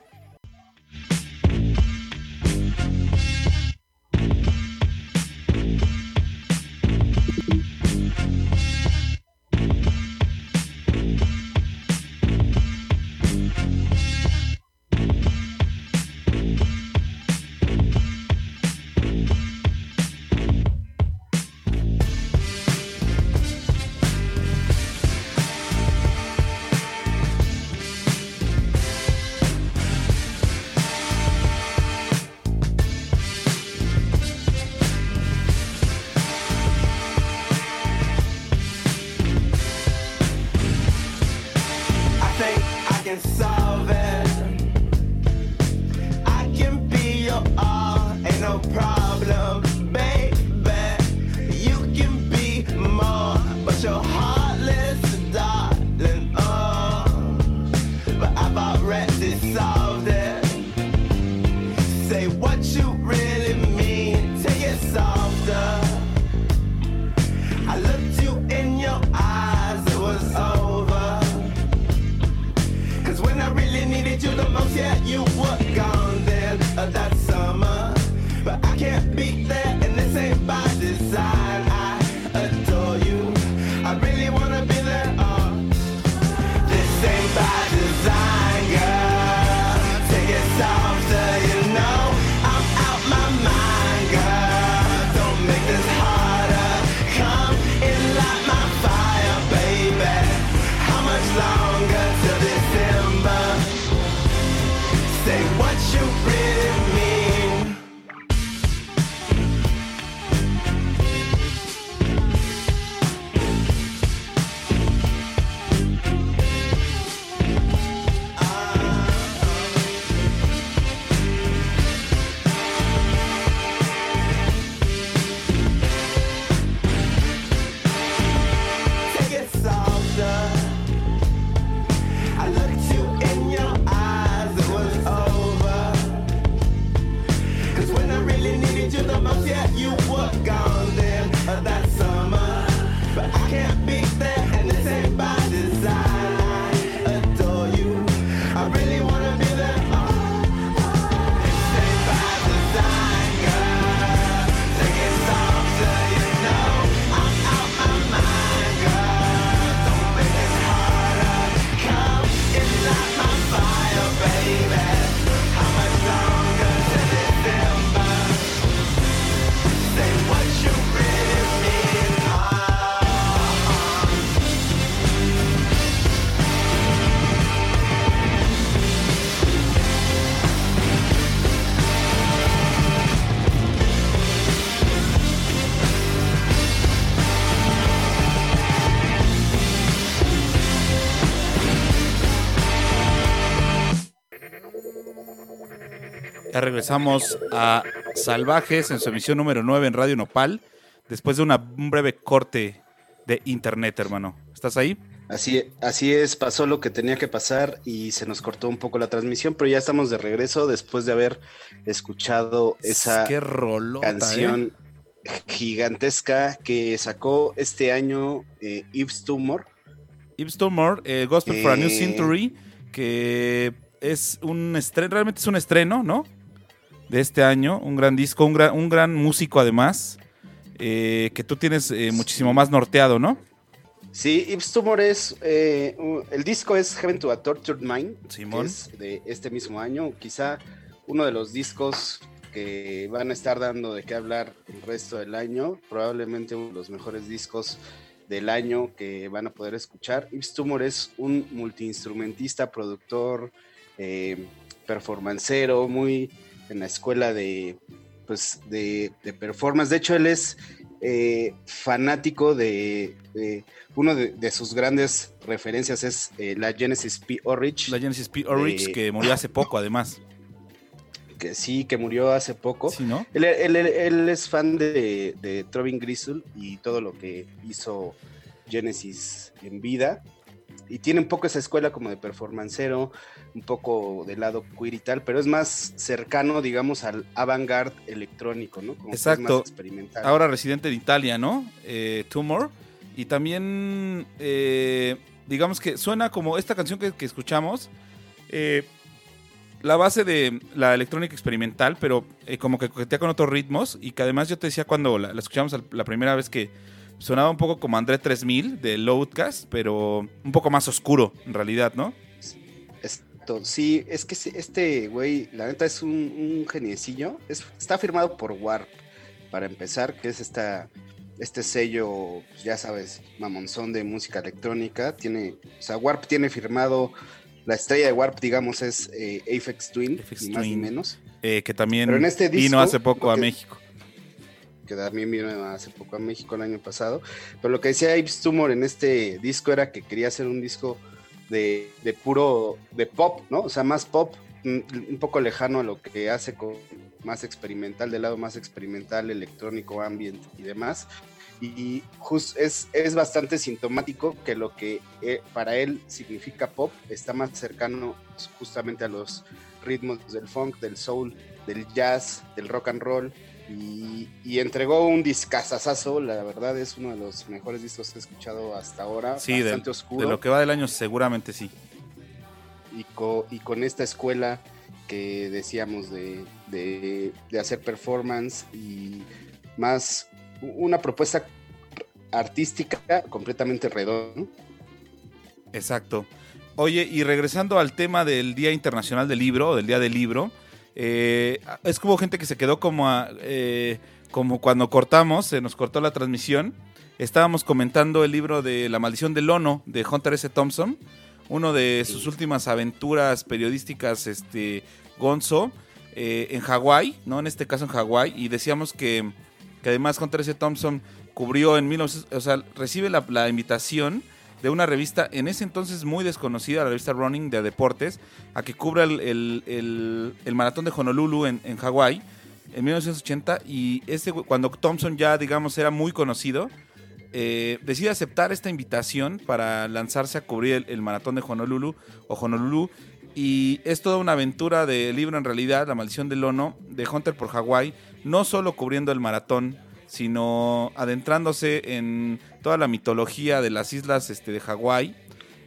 Longer regresamos a Salvajes en su emisión número 9 en Radio Nopal, después de una, un breve corte de internet, hermano. ¿Estás ahí? Así, así es, pasó lo que tenía que pasar y se nos cortó un poco la transmisión, pero ya estamos de regreso después de haber escuchado esa Qué rolota, canción ¿eh? gigantesca que sacó este año eh, Yves Tumor. Yves Tumor, eh, Gospel for a New Eh. Century, que es un estreno, realmente es un estreno, ¿no? De este año, un gran disco, un gran, un gran músico además, eh, que tú tienes eh, muchísimo más norteado, ¿no? Sí, Yves Tumor es, eh, el disco es Heaven to a Tortured Mind, Simón. que es de este mismo año, quizá uno de los discos que van a estar dando de qué hablar el resto del año, probablemente uno de los mejores discos del año que van a poder escuchar. Yves Tumor es un multiinstrumentista, productor, eh, performancero, muy en la escuela de, pues, de, de performance. De hecho, él es eh, fanático de, de- uno de, de sus grandes referencias es eh, la Genesis P. Orridge, La Genesis P. Orridge, Eh, que murió hace poco además. que sí, que murió hace poco. Sí, ¿no? Él, él- él- él es fan de, de Trovin Gristle y todo lo que hizo Genesis en vida. Y tiene un poco esa escuela como de performancero, un poco del lado queer y tal, pero es más cercano, digamos, al avant-garde electrónico, ¿no? Como que es Exacto. más experimental. Ahora residente en Italia, ¿no? Eh, Tumor. Y también, eh, digamos que suena como esta canción que, que escuchamos, eh, la base de la electrónica experimental, pero eh, como que coquetea con otros ritmos. Y que además yo te decía cuando la, la escuchamos la primera vez que sonaba un poco como André 3000 de Loadcast, pero un poco más oscuro en realidad, ¿no? Sí, es que este güey, la neta es un, un geniecillo. Es- está firmado por Warp, para empezar, que es esta, este sello, ya sabes, mamonzón de música electrónica. Tiene, o sea, Warp tiene firmado, la estrella de Warp, digamos, es eh, Aphex Twin, Aphex ni más ni Twin. menos, Eh, que también Pero en este vino disco, hace poco a que- México. que también vino hace poco a México el año pasado. Pero lo que decía Yves Tumor en este disco era que quería hacer un disco de, de puro, de pop, ¿no? O sea, más pop, un, poco lejano a lo que hace con más experimental, del lado más experimental, electrónico, ambient y demás. Y jus- es, es bastante sintomático que lo que eh, para él significa pop está más cercano justamente a los ritmos del funk, del soul, del jazz, del rock and roll. Y, y entregó un discazazazo, la verdad es uno de los mejores discos que he escuchado hasta ahora, Sí, de, bastante de oscuro lo que va del año seguramente sí. y, co- y con esta escuela que decíamos de, de- de hacer performance y más una propuesta artística completamente redonda. Exacto. Oye, y regresando al tema del Día Internacional del Libro, del Día del Libro, eh, es como gente que se quedó como, a- eh, como cuando cortamos, se nos cortó la transmisión. Estábamos comentando el libro de La Maldición del Lono de Hunter S. Thompson, uno de sus últimas aventuras periodísticas, este, Gonzo, eh, en Hawái, ¿no? En este caso en Hawái, y decíamos que, que además Hunter S. Thompson cubrió en 1900, o sea, recibe la, la invitación de una revista en ese entonces muy desconocida, la revista Running de deportes, a que cubra el, el- el- maratón de Honolulu en, en Hawái en 1980 y güey- cuando Thompson ya, digamos, era muy conocido, eh, decide aceptar esta invitación para lanzarse a cubrir el, el maratón de Honolulu o Honolulu. Y es toda una aventura de libro en realidad, La maldición del Lono, de Hunter por Hawái, no solo cubriendo el maratón, sino adentrándose en toda la mitología de las islas este, de Hawái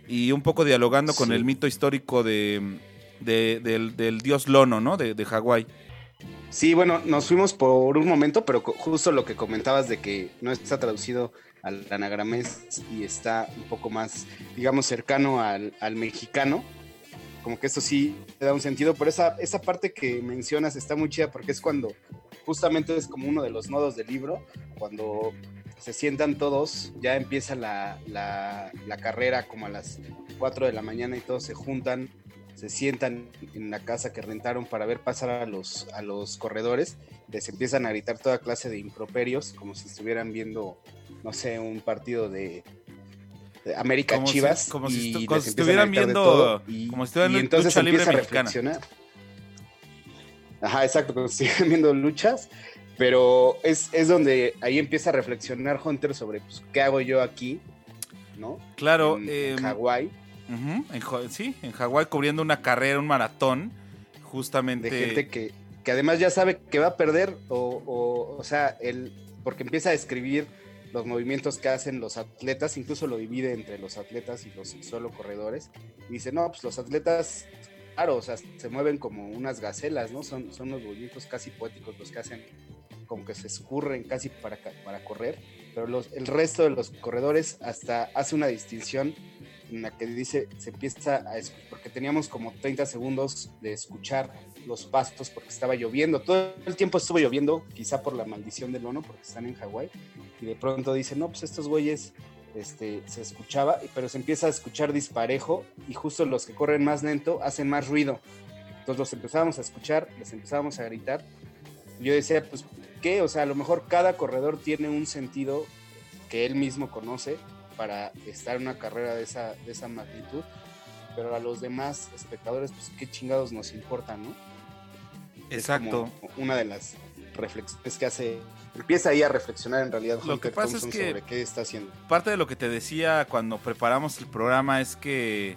y un poco dialogando con el mito histórico de, de- del, del dios Lono, ¿no? De, de Hawái. Sí, bueno, nos fuimos por un momento, pero justo lo que comentabas de que no está traducido al anagramés y está un poco más, digamos, cercano al, al mexicano. Como que eso sí te da un sentido, pero esa, esa parte que mencionas está muy chida porque es cuando justamente es como uno de los nodos del libro, cuando se sientan todos, ya empieza la, la- la carrera como a las 4 de la mañana y todos se juntan, se sientan en la casa que rentaron para ver pasar a los, a los corredores, les empiezan a gritar toda clase de improperios, como si estuvieran viendo, no sé, un partido de, América Como si- Chivas. como si y les como si estuvieran viendo- y, como si estuvieran y en entonces empieza a mexicana. Ajá, exacto, cuando siguen viendo luchas, pero es, es donde ahí empieza a reflexionar Hunter sobre pues, qué hago yo aquí, ¿no? Claro, En, Hawái, ujú, en Ja- sí, en Hawái cubriendo una carrera, un maratón, justamente. de gente que, que además ya sabe que va a perder, o, o, o sea, el, porque empieza a describir los movimientos que hacen los atletas, incluso lo divide entre los atletas y los solo corredores. Y dice, no, pues los atletas, claro, o sea, se mueven como unas gacelas, ¿no? Son, son los movimientos casi poéticos los que hacen, como que se escurren casi para, para correr, pero los, el resto de los corredores hasta hace una distinción en la que dice, se empieza a porque teníamos como 30 segundos de escuchar los pastos porque estaba lloviendo, todo el tiempo estuvo lloviendo, quizá por la maldición del mono, porque están en Hawái, y de pronto dice, no, pues estos güeyes, este, se escuchaba, pero se empieza a escuchar disparejo, y justo los que corren más lento hacen más ruido, entonces los empezábamos a escuchar, les empezábamos a gritar, yo decía, pues, ¿qué? O sea, a lo mejor cada corredor tiene un sentido que él mismo conoce para estar en una carrera de esa, de esa magnitud, pero a los demás espectadores, pues qué chingados nos importa, ¿no? Es Exacto. como una de las reflexiones que hace, empieza ahí a reflexionar en realidad Lo que Hunter pasa es Thompson que- sobre qué está haciendo. Parte de lo que te decía cuando preparamos el programa es que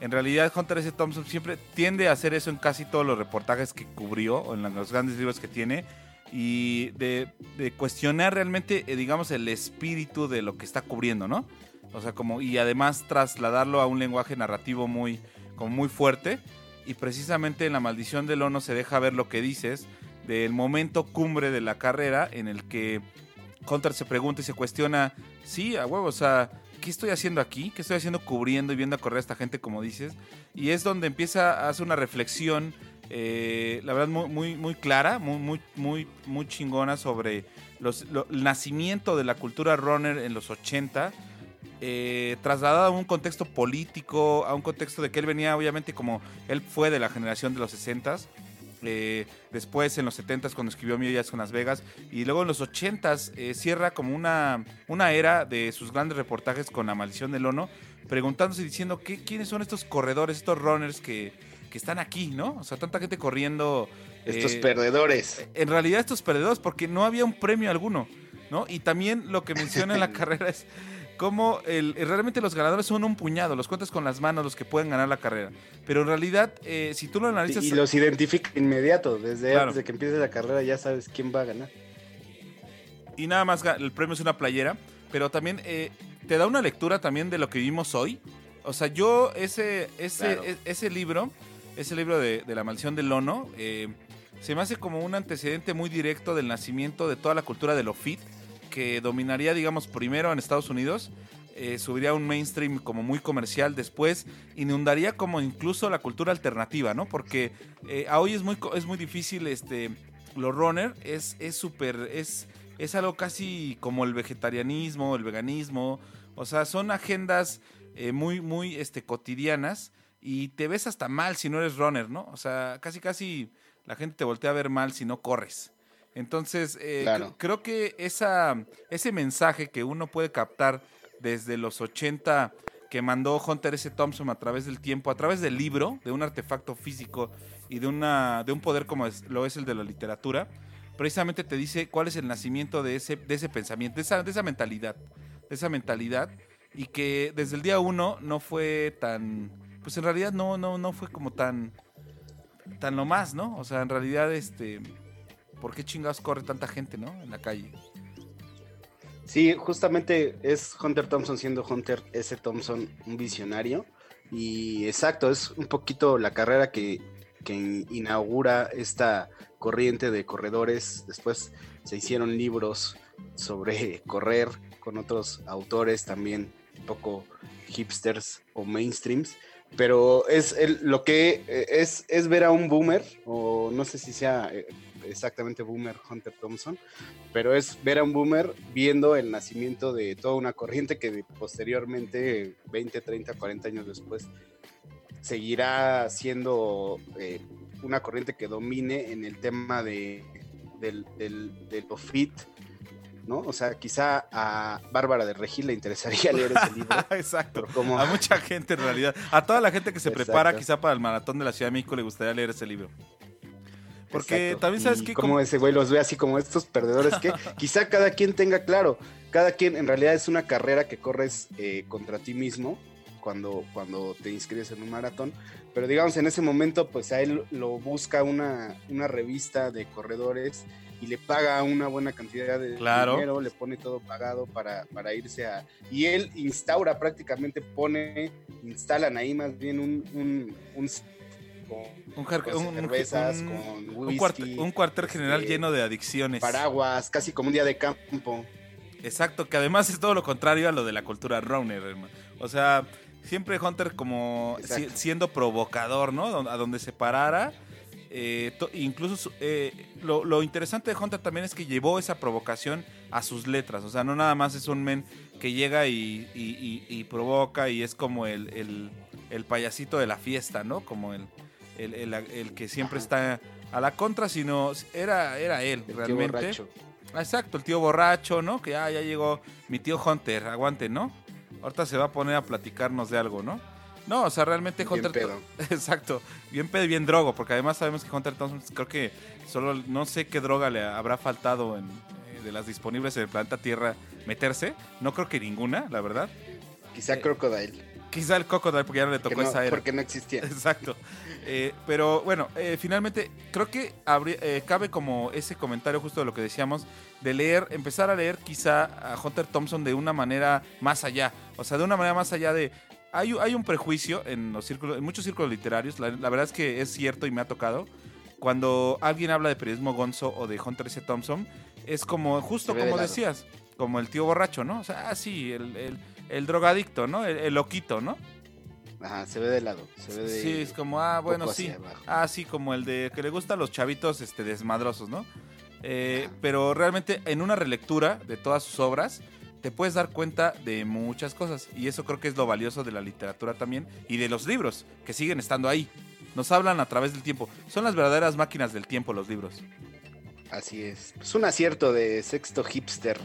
en realidad Hunter S. Thompson siempre tiende a hacer eso en casi todos los reportajes que cubrió o en los grandes libros que tiene y de, de cuestionar realmente, eh, digamos, el espíritu de lo que está cubriendo, ¿no? O sea, como, y además trasladarlo a un lenguaje narrativo muy, como muy fuerte. Y precisamente en La Maldición del Ono se deja ver lo que dices del momento cumbre de la carrera en el que Hunter se pregunta y se cuestiona, sí, a huevo, o sea, ¿qué estoy haciendo aquí? ¿Qué estoy haciendo cubriendo y viendo a correr a esta gente, como dices? Y es donde empieza a hacer una reflexión, eh, la verdad, muy, muy, muy clara, muy, muy, muy, muy chingona sobre los, lo- el nacimiento de la cultura runner en los 80, eh, trasladada a un contexto político, a un contexto de que él venía, obviamente, como él fue de la generación de los 60s. Eh, después en los 70s cuando escribió Mil Días con Las Vegas y luego en los 80s eh, cierra como una, una era de sus grandes reportajes con La Maldición del Ono preguntándose y diciendo ¿qué, quiénes son estos corredores, estos runners que, que están aquí, ¿no? O sea, tanta gente corriendo Estos eh, perdedores. en realidad estos perdedores porque no había un premio alguno, ¿no? Y también lo que menciona en la carrera es cómo el, realmente los ganadores son un puñado, los cuentas con las manos los que pueden ganar la carrera. Pero en realidad, eh, si tú lo analizas... Y los identifica inmediato, desde Claro. antes de que empiece la carrera ya sabes quién va a ganar. y nada más el premio es una playera, pero también eh, te da una lectura también de lo que vivimos hoy. O sea, yo ese, ese, Claro. e- ese libro, ese libro de, de la maldición del Lono, eh, se me hace como un antecedente muy directo del nacimiento de toda la cultura de lo fit, que dominaría, digamos, primero en Estados Unidos, eh, subiría a un mainstream como muy comercial, después inundaría como incluso la cultura alternativa, ¿no? Porque eh, a hoy es muy, es muy difícil, este, lo runner es es súper, es, es algo casi como el vegetarianismo, el veganismo, o sea, son agendas eh, muy, muy este, cotidianas y te ves hasta mal si no eres runner, ¿no? O sea, casi, casi la gente te voltea a ver mal si no corres. Entonces, eh, Claro. creo que esa, ese mensaje que uno puede captar desde los 80 que mandó Hunter S. Thompson a través del tiempo, a través del libro, de un artefacto físico y de, una, de un poder como es- lo es el de la literatura, precisamente te dice cuál es el nacimiento de ese, de ese pensamiento, de esa, de esa mentalidad, de esa mentalidad, y que desde el día uno no fue tan, pues en realidad no, no, no fue como tan, tan lo más, ¿no? O sea, en realidad, este, ¿por qué chingados corre tanta gente, ¿no? En la calle. Sí, justamente es Hunter Thompson siendo Hunter S. Thompson un visionario. Y exacto, es un poquito la carrera que, que inaugura esta corriente de corredores. Después se hicieron libros sobre correr con otros autores también un poco hipsters o mainstreams. Pero es lo que eh, es, es ver a un boomer, o no sé si sea eh, exactamente boomer Hunter Thompson, pero es ver a un boomer viendo el nacimiento de toda una corriente que posteriormente, 20, 30, 40 años después, seguirá siendo eh, una corriente que domine en el tema de, del, del, de lo fit, ¿no? O sea, quizá a Bárbara de Regil le interesaría leer ese libro. Exacto. cómo- A mucha gente en realidad. A toda la gente que se prepara quizá para el maratón de la Ciudad de México le gustaría leer ese libro. Porque Exacto. también sabes Y que como ese güey los ve así como estos perdedores que quizá cada quien tenga claro, cada quien en realidad es una carrera que corres eh, contra ti mismo cuando, cuando te inscribes en un maratón, pero digamos en ese momento pues a él lo busca una, una revista de corredores y le paga una buena cantidad de Claro. dinero, le pone todo pagado para, para irse a... Y él instaura prácticamente, pone, instalan ahí más bien un... un, un- con un, con cervezas, un- con un whisky, un cuartel general este, lleno de adicciones. paraguas, casi como un día de campo. Exacto, que además es todo lo contrario a lo de la cultura runner, hermano. O sea, siempre Hunter como si- siendo provocador, ¿no? A donde se parara. eh, to- incluso eh, lo, lo interesante de Hunter también es que llevó esa provocación a sus letras. O sea, no nada más es un men que llega y, y- y- y provoca y es como el, el- el payasito de la fiesta, ¿no? Como el, el, el- el que siempre Ajá. está a la contra, sino era, era él, El tío realmente. borracho. Ah, Exacto, el tío borracho, ¿no? Que ah, ya llegó mi tío Hunter, aguante, ¿no? Ahorita se va a poner a platicarnos de algo, ¿no? No, o sea, realmente Bien Hunter... pedo. Exacto, bien pedo bien drogo, porque además sabemos que Hunter Thompson creo que solo no sé qué droga le habrá faltado en, eh, de las disponibles en el planeta Tierra meterse. No creo que ninguna, la verdad. Quizá Eh, Crocodile. Quizá el Crocodile, porque ya no le tocó no- esa era. porque no existía. Exacto. Eh, pero bueno, eh, finalmente creo que eh, cabe como ese comentario justo de lo que decíamos, de leer, empezar a leer quizá a Hunter Thompson de una manera más allá. O sea, de una manera más allá de... Hay, hay un prejuicio en los círculos, en muchos círculos literarios, la, la verdad es que es cierto y me ha tocado. Cuando alguien habla de periodismo gonzo o de Hunter S. Thompson, es como, justo de como decías, como el tío borracho, ¿no? O sea, ah, sí, el, el- el drogadicto, ¿no? El, el loquito, ¿no? Ajá, se ve de lado. Se ve de, Sí, es como, ah, bueno, sí. Ah, sí, como el de que le gustan los chavitos este, desmadrosos, ¿no? Eh, pero realmente en una relectura de todas sus obras te puedes dar cuenta de muchas cosas y eso creo que es lo valioso de la literatura también y de los libros que siguen estando ahí. Nos hablan a través del tiempo. Son las verdaderas máquinas del tiempo los libros. Así es. Es un acierto de Sexto Hipster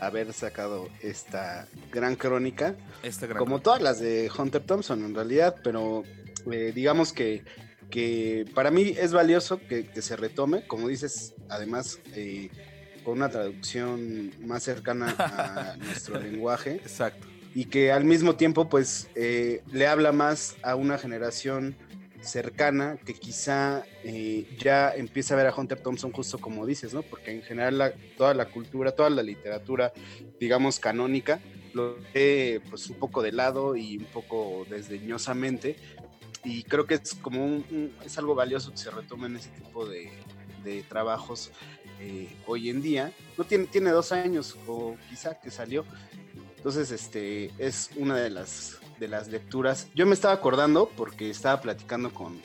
haber sacado esta gran crónica. Este gran como todas las de Hunter Thompson en realidad, pero eh, digamos que, que para mí es valioso que, que se retome, como dices, además eh, con una traducción más cercana a nuestro lenguaje Exacto. y que al mismo tiempo pues eh, le habla más a una generación cercana que quizá eh, ya empieza a ver a Hunter Thompson justo como dices, ¿no? Porque en general toda la cultura, toda la literatura, digamos, canónica, lo ve pues un poco de lado y un poco desdeñosamente y creo que es como un, es algo valioso que se retomen ese tipo de, de trabajos eh, hoy en día. No tiene, tiene dos años o quizá que salió. Entonces, este es una de las, de las lecturas. Yo me estaba acordando porque estaba platicando con,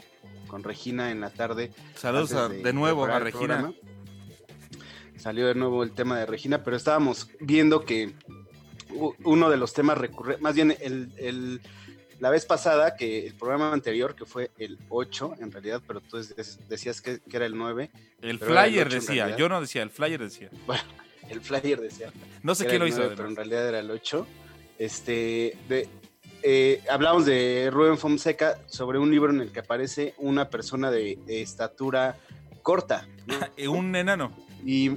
con Regina en la tarde. Saludos a- de, nuevo a Regina. programa. Salió de nuevo el tema de Regina, pero estábamos viendo que uno de los temas recurrentes, más bien el, el- la vez pasada, que el programa anterior, que fue el 8 en realidad, pero tú decías que, que era el 9, El flyer decía, yo no decía, el flyer decía. el flyer decía. No sé quién lo hizo. 9, pero en realidad era el 8. Este, de, eh, hablamos de Rubén Fonseca sobre un libro en el que aparece una persona de, de estatura corta ¿no? Eh, Un enano. y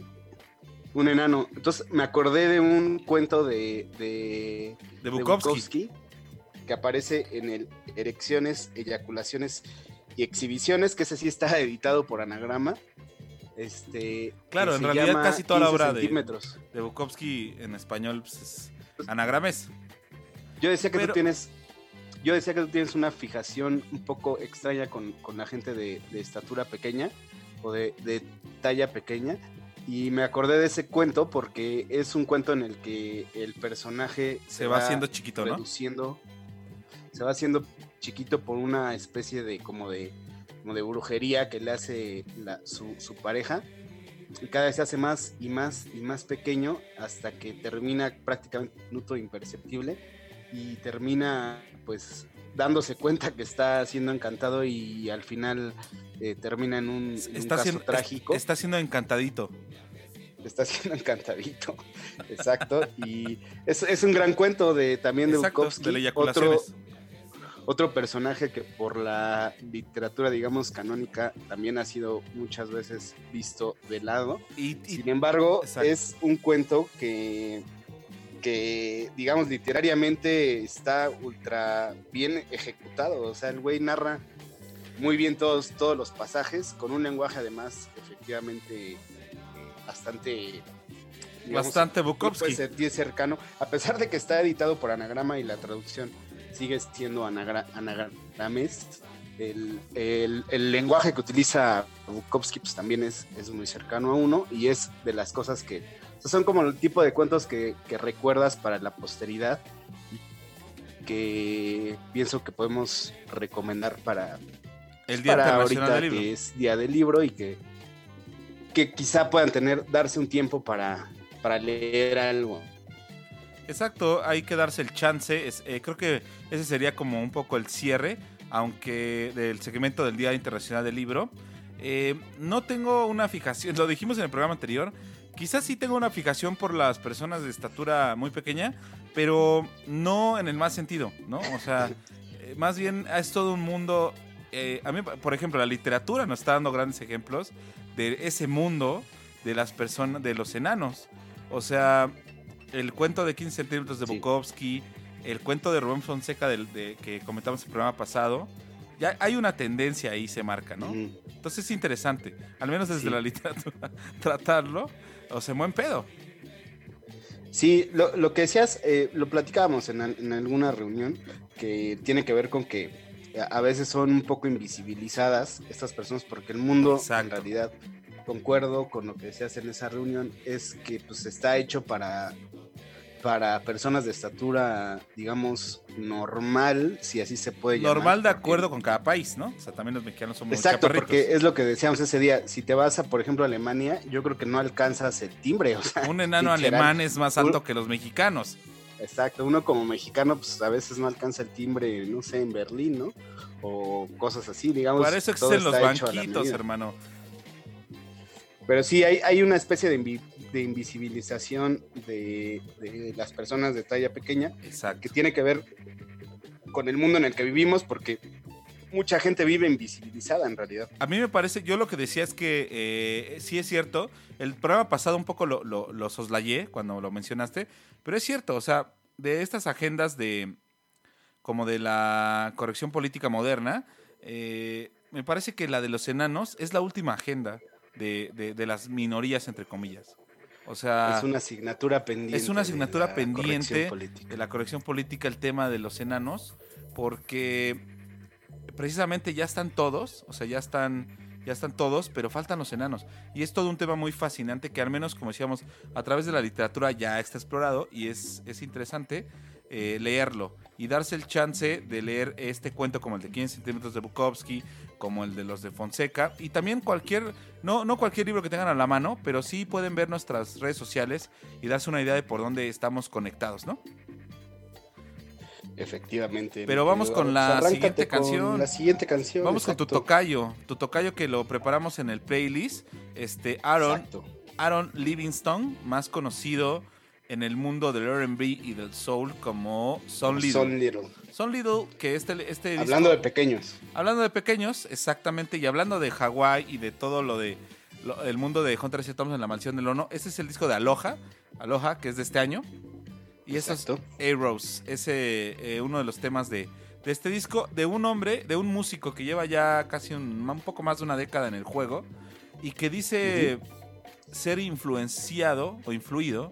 un enano. Entonces me acordé de un cuento de, de, De Bukowski. Bukowski que aparece en el Erecciones, Eyaculaciones y Exhibiciones, que ese sí está editado por anagrama. Este, Claro, en realidad casi toda la 15 obra de-. De Bukowski en español pues, es anagrames. Yo decía que Pero- tú tienes. Yo decía que tú tienes una fijación un poco extraña con, con la gente de, de estatura pequeña o de, de talla pequeña. Y me acordé de ese cuento porque es un cuento en el que el personaje Se va haciendo chiquito, ¿no? reduciendo, se va haciendo chiquito por una especie de como de, como de brujería que le hace la- su, su pareja. Y cada vez se hace más y más y más pequeño hasta que termina prácticamente un minuto imperceptible y termina pues dándose cuenta que está siendo encantado y al final eh, termina en un, en un Está caso siendo, trágico está siendo encantadito. está siendo encantadito. Exacto. Y es, es un gran cuento de también de Exacto, Bukowski. de otro. Otro personaje que por la literatura, digamos, canónica, también ha sido muchas veces visto de lado. Y, y- Sin embargo, Exacto. es un cuento que, que, digamos, literariamente está ultra bien ejecutado. O sea, el güey narra muy bien todos, todos los pasajes, con un lenguaje además efectivamente eh, bastante... digamos, bastante puede Bukowski. cercano, a pesar de que está editado por anagrama y la traducción sigue siendo anagra- anagrames, el, el- el lenguaje que utiliza Bukowski pues, también es, es muy cercano a uno y es de las cosas que o sea, son como el tipo de cuentos que, que recuerdas para la posteridad que pienso que podemos recomendar para, El Día para ahorita del Libro. que es día del libro y que, que quizá puedan tener, darse un tiempo para, para leer algo. Exacto, hay que darse el chance. es- eh, creo que ese sería como un poco el cierre, aunque del segmento del Día Internacional del Libro. Eh, no tengo una fijación, lo dijimos en el programa anterior. Quizás sí tengo una fijación por las personas de estatura muy pequeña, pero no en el más sentido, ¿no? O sea, eh, más bien es todo un mundo. eh, a mí, por ejemplo, la literatura nos está dando grandes ejemplos de ese mundo de las personas, de los enanos. O sea, el cuento de 15 centímetros de Sí. Bukowski, el cuento de Rubén Fonseca del, de, que comentamos en el programa pasado, ya hay una tendencia ahí, se marca, ¿no? Entonces es interesante, al menos desde Sí. la literatura, tratarlo, o sea, buen pedo. Sí, lo, lo que decías, eh, lo platicábamos en, en alguna reunión, que tiene que ver con que a- veces son un poco invisibilizadas estas personas, porque el mundo, en realidad, concuerdo con lo que decías en esa reunión, es que pues está hecho para, para personas de estatura, digamos, normal, si así se puede llamar. Normal de acuerdo con cada país, ¿no? O sea, también los mexicanos somos Exacto, porque es lo que decíamos ese día. Si te vas a, por ejemplo, a Alemania, yo creo que no alcanzas el timbre. O sea, Un enano literal. alemán es más alto que los mexicanos. Exacto, uno como mexicano, pues a veces no alcanza el timbre, no sé, en Berlín, ¿no? O cosas así, digamos. Para eso existen los banquitos, hermano. Pero sí, hay, hay una especie de, de invisibilización de, de las personas de talla pequeña Exacto. que tiene que ver con el mundo en el que vivimos, porque mucha gente vive invisibilizada en realidad. A mí me parece, yo lo que decía es que eh, sí es cierto, el programa pasado un poco lo, lo, lo soslayé cuando lo mencionaste, pero es cierto, o sea, de estas agendas de como de la corrección política moderna, eh, me parece que la de los enanos es la última agenda de, de- de las minorías, entre comillas. O sea, es una asignatura pendiente. es una asignatura pendiente de la corrección política el tema de los enanos, porque precisamente ya están todos, o sea, ya están, ya están todos, pero faltan los enanos. Y es todo un tema muy fascinante que al menos, como decíamos, a través de la literatura ya está explorado y es, es interesante eh, leerlo y darse el chance de leer este cuento como el de 15 centímetros de Bukowski, como el de los de Fonseca y también cualquier, no, no cualquier libro que tengan a la mano, pero sí pueden ver nuestras redes sociales y darse una idea de por dónde estamos conectados, ¿no? Efectivamente. Pero vamos con la siguiente con canción. La siguiente canción. Vamos con tu tocayo, tu tocayo que lo preparamos en el playlist, este Aaron, Exacto. Aaron Livingston, más conocido en el mundo del R&B y del soul como Son Little. Son Little. Son Little, que este, este disco- Hablando de pequeños. hablando de pequeños, exactamente, y hablando de Hawái y de todo lo de lo- el mundo de Hunter S. Thompson en la mansión del Ono, ese es el disco de Aloha, Aloha, que es de este año. Y eso es. Arrows, ese eh, uno de los temas de, de este disco, de un hombre, de un músico que lleva ya casi un, un poco más de una década en el juego y que dice ser influenciado o influido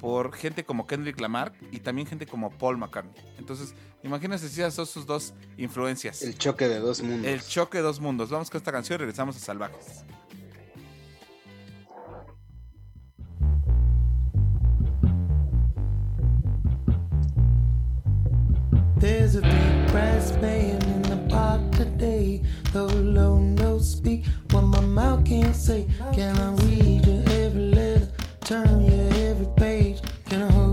por gente como Kendrick Lamar y también gente como Paul McCartney. Entonces, imagínense si esas son sus dos influencias. El choque de dos mundos. El choque de dos mundos. Vamos con esta canción y regresamos a Salvajes. There's a big brass band in the park today. Though low notes speak what my mouth can't say. Can I read your every letter? Turn your every page. Can I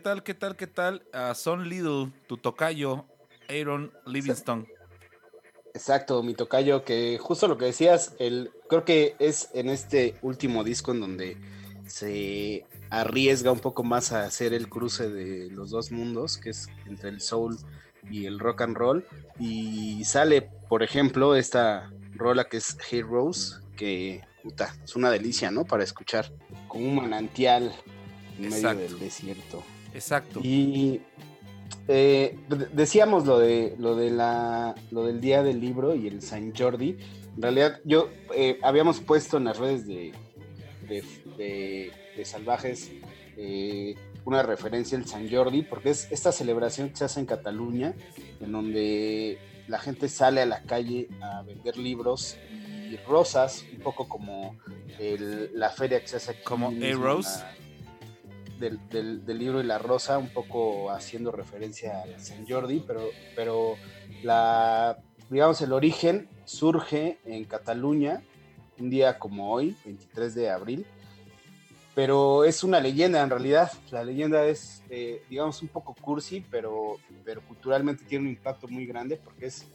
tal, qué tal, qué tal? a Son Little, tu tocayo, Aaron Livingston. Exacto, mi tocayo, que justo lo que decías, el, creo que es en este último disco en donde se arriesga un poco más a hacer el cruce de los dos mundos, que es entre el soul y el rock and roll. Y sale, por ejemplo, esta rola que es Heroes, que puta, es una delicia, ¿no? Para escuchar, como un manantial en medio del desierto. Exacto. Y eh, de- decíamos lo de lo de la lo del día del libro y el San Jordi. En realidad, yo eh, habíamos puesto en las redes de, de, de- de salvajes eh, una referencia al San Jordi, porque es esta celebración que se hace en Cataluña, en donde la gente sale a la calle a vender libros y rosas, un poco como el- la feria que se hace aquí Como A-Rose. Del, del- del libro y la rosa, un poco haciendo referencia a San Jordi, pero, pero la, digamos, el origen surge en Cataluña, un día como hoy, 23 de abril, pero es una leyenda en realidad. La leyenda es, eh, digamos, un poco cursi, pero, pero culturalmente tiene un impacto muy grande porque es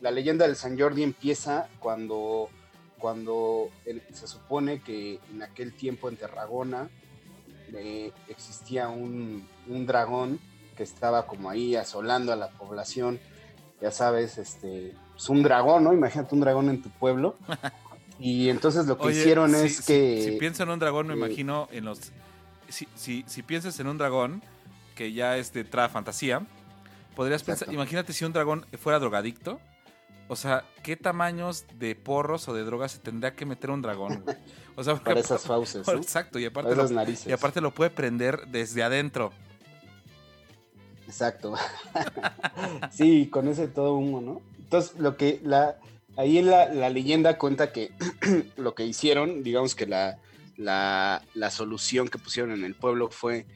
la leyenda del San Jordi empieza cuando, cuando el- se supone que en aquel tiempo en Tarragona eh, existía un, un dragón que estaba como ahí asolando a la población, ya sabes, este, es un dragón, ¿no? Imagínate un dragón en tu pueblo. Y entonces lo que Oye, hicieron si- es si- que... Si, pienso en un dragón, me eh, imagino en los. Si, si, si piensas en un dragón, que ya es de tra fantasía, podrías pensar. Imagínate si un dragón fuera drogadicto. O sea, ¿qué tamaños de porros o de drogas se tendría que meter un dragón? güey? O sea, para esas fauces. Exacto, y Para aparte, esas lo, narices. y aparte lo puede prender desde adentro. Exacto. sí, con ese todo humo, ¿no? Entonces, lo que la ahí en la, la leyenda cuenta que lo que hicieron, digamos que la, la, la solución que pusieron en el pueblo fue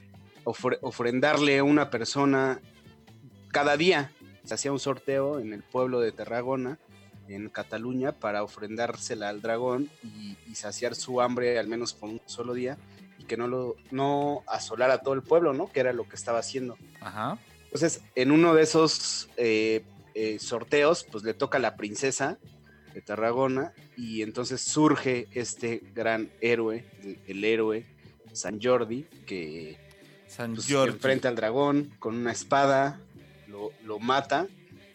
ofre- ofrendarle a una persona cada día. Se hacía un sorteo en el pueblo de Tarragona, en Cataluña, para ofrendársela al dragón y, y saciar su hambre al menos por un solo día y que no lo no asolara a todo el pueblo, ¿no? Que era lo que estaba haciendo. Ajá. Entonces, en uno de esos eh, eh, sorteos, pues le toca a la princesa de Tarragona y entonces surge este gran héroe, el, el héroe San Jordi, que San pues, Jordi. enfrenta al dragón con una espada, lo, mata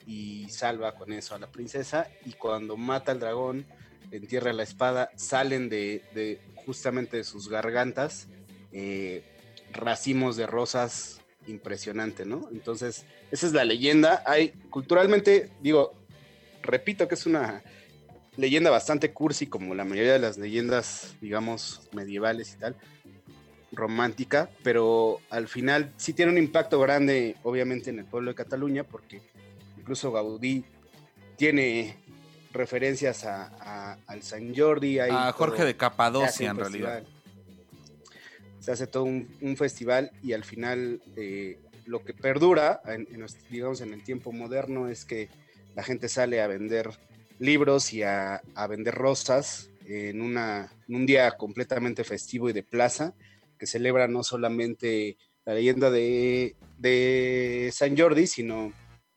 y salva con eso a la princesa y cuando mata al dragón, entierra la espada, salen de, de justamente de sus gargantas eh, racimos de rosas impresionante, ¿no? Entonces, esa es la leyenda. Hay, culturalmente, digo, repito que es una leyenda bastante cursi, como la mayoría de las leyendas, digamos, medievales y tal, romántica, pero al final sí tiene un impacto grande, obviamente, en el pueblo de Cataluña, porque incluso Gaudí tiene referencias a, a- al San Jordi. hay A Jorge todo- de Capadocia, en realidad. Se hace todo un, un festival y al final eh, lo que perdura, en- digamos, en el tiempo moderno es que la gente sale a vender libros y a, a vender rosas en, una, en un día completamente festivo y de plaza que celebra no solamente la leyenda de, de San Jordi, sino,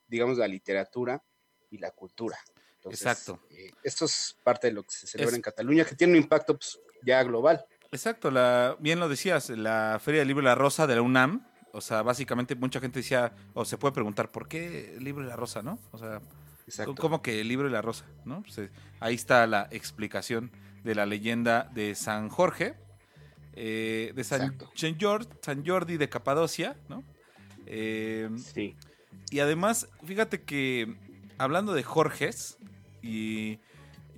digamos, la literatura y la cultura. Entonces, Exacto. eh, esto es parte de lo que se celebra Es- en Cataluña, que tiene un impacto pues, ya global. Exacto, la, bien lo decías, la Feria del Libro la Rosa de la UNAM, o sea, básicamente mucha gente decía, o se puede preguntar, ¿por qué el libro de la rosa, no? O sea, Exacto. ¿cómo que el libro de la rosa, no? Pues, eh, ahí está la explicación de la leyenda de San Jorge, eh, de San, Exacto. San Jor- San Jordi de Capadocia, ¿no? Eh, Sí. y además, fíjate que hablando de Jorges, y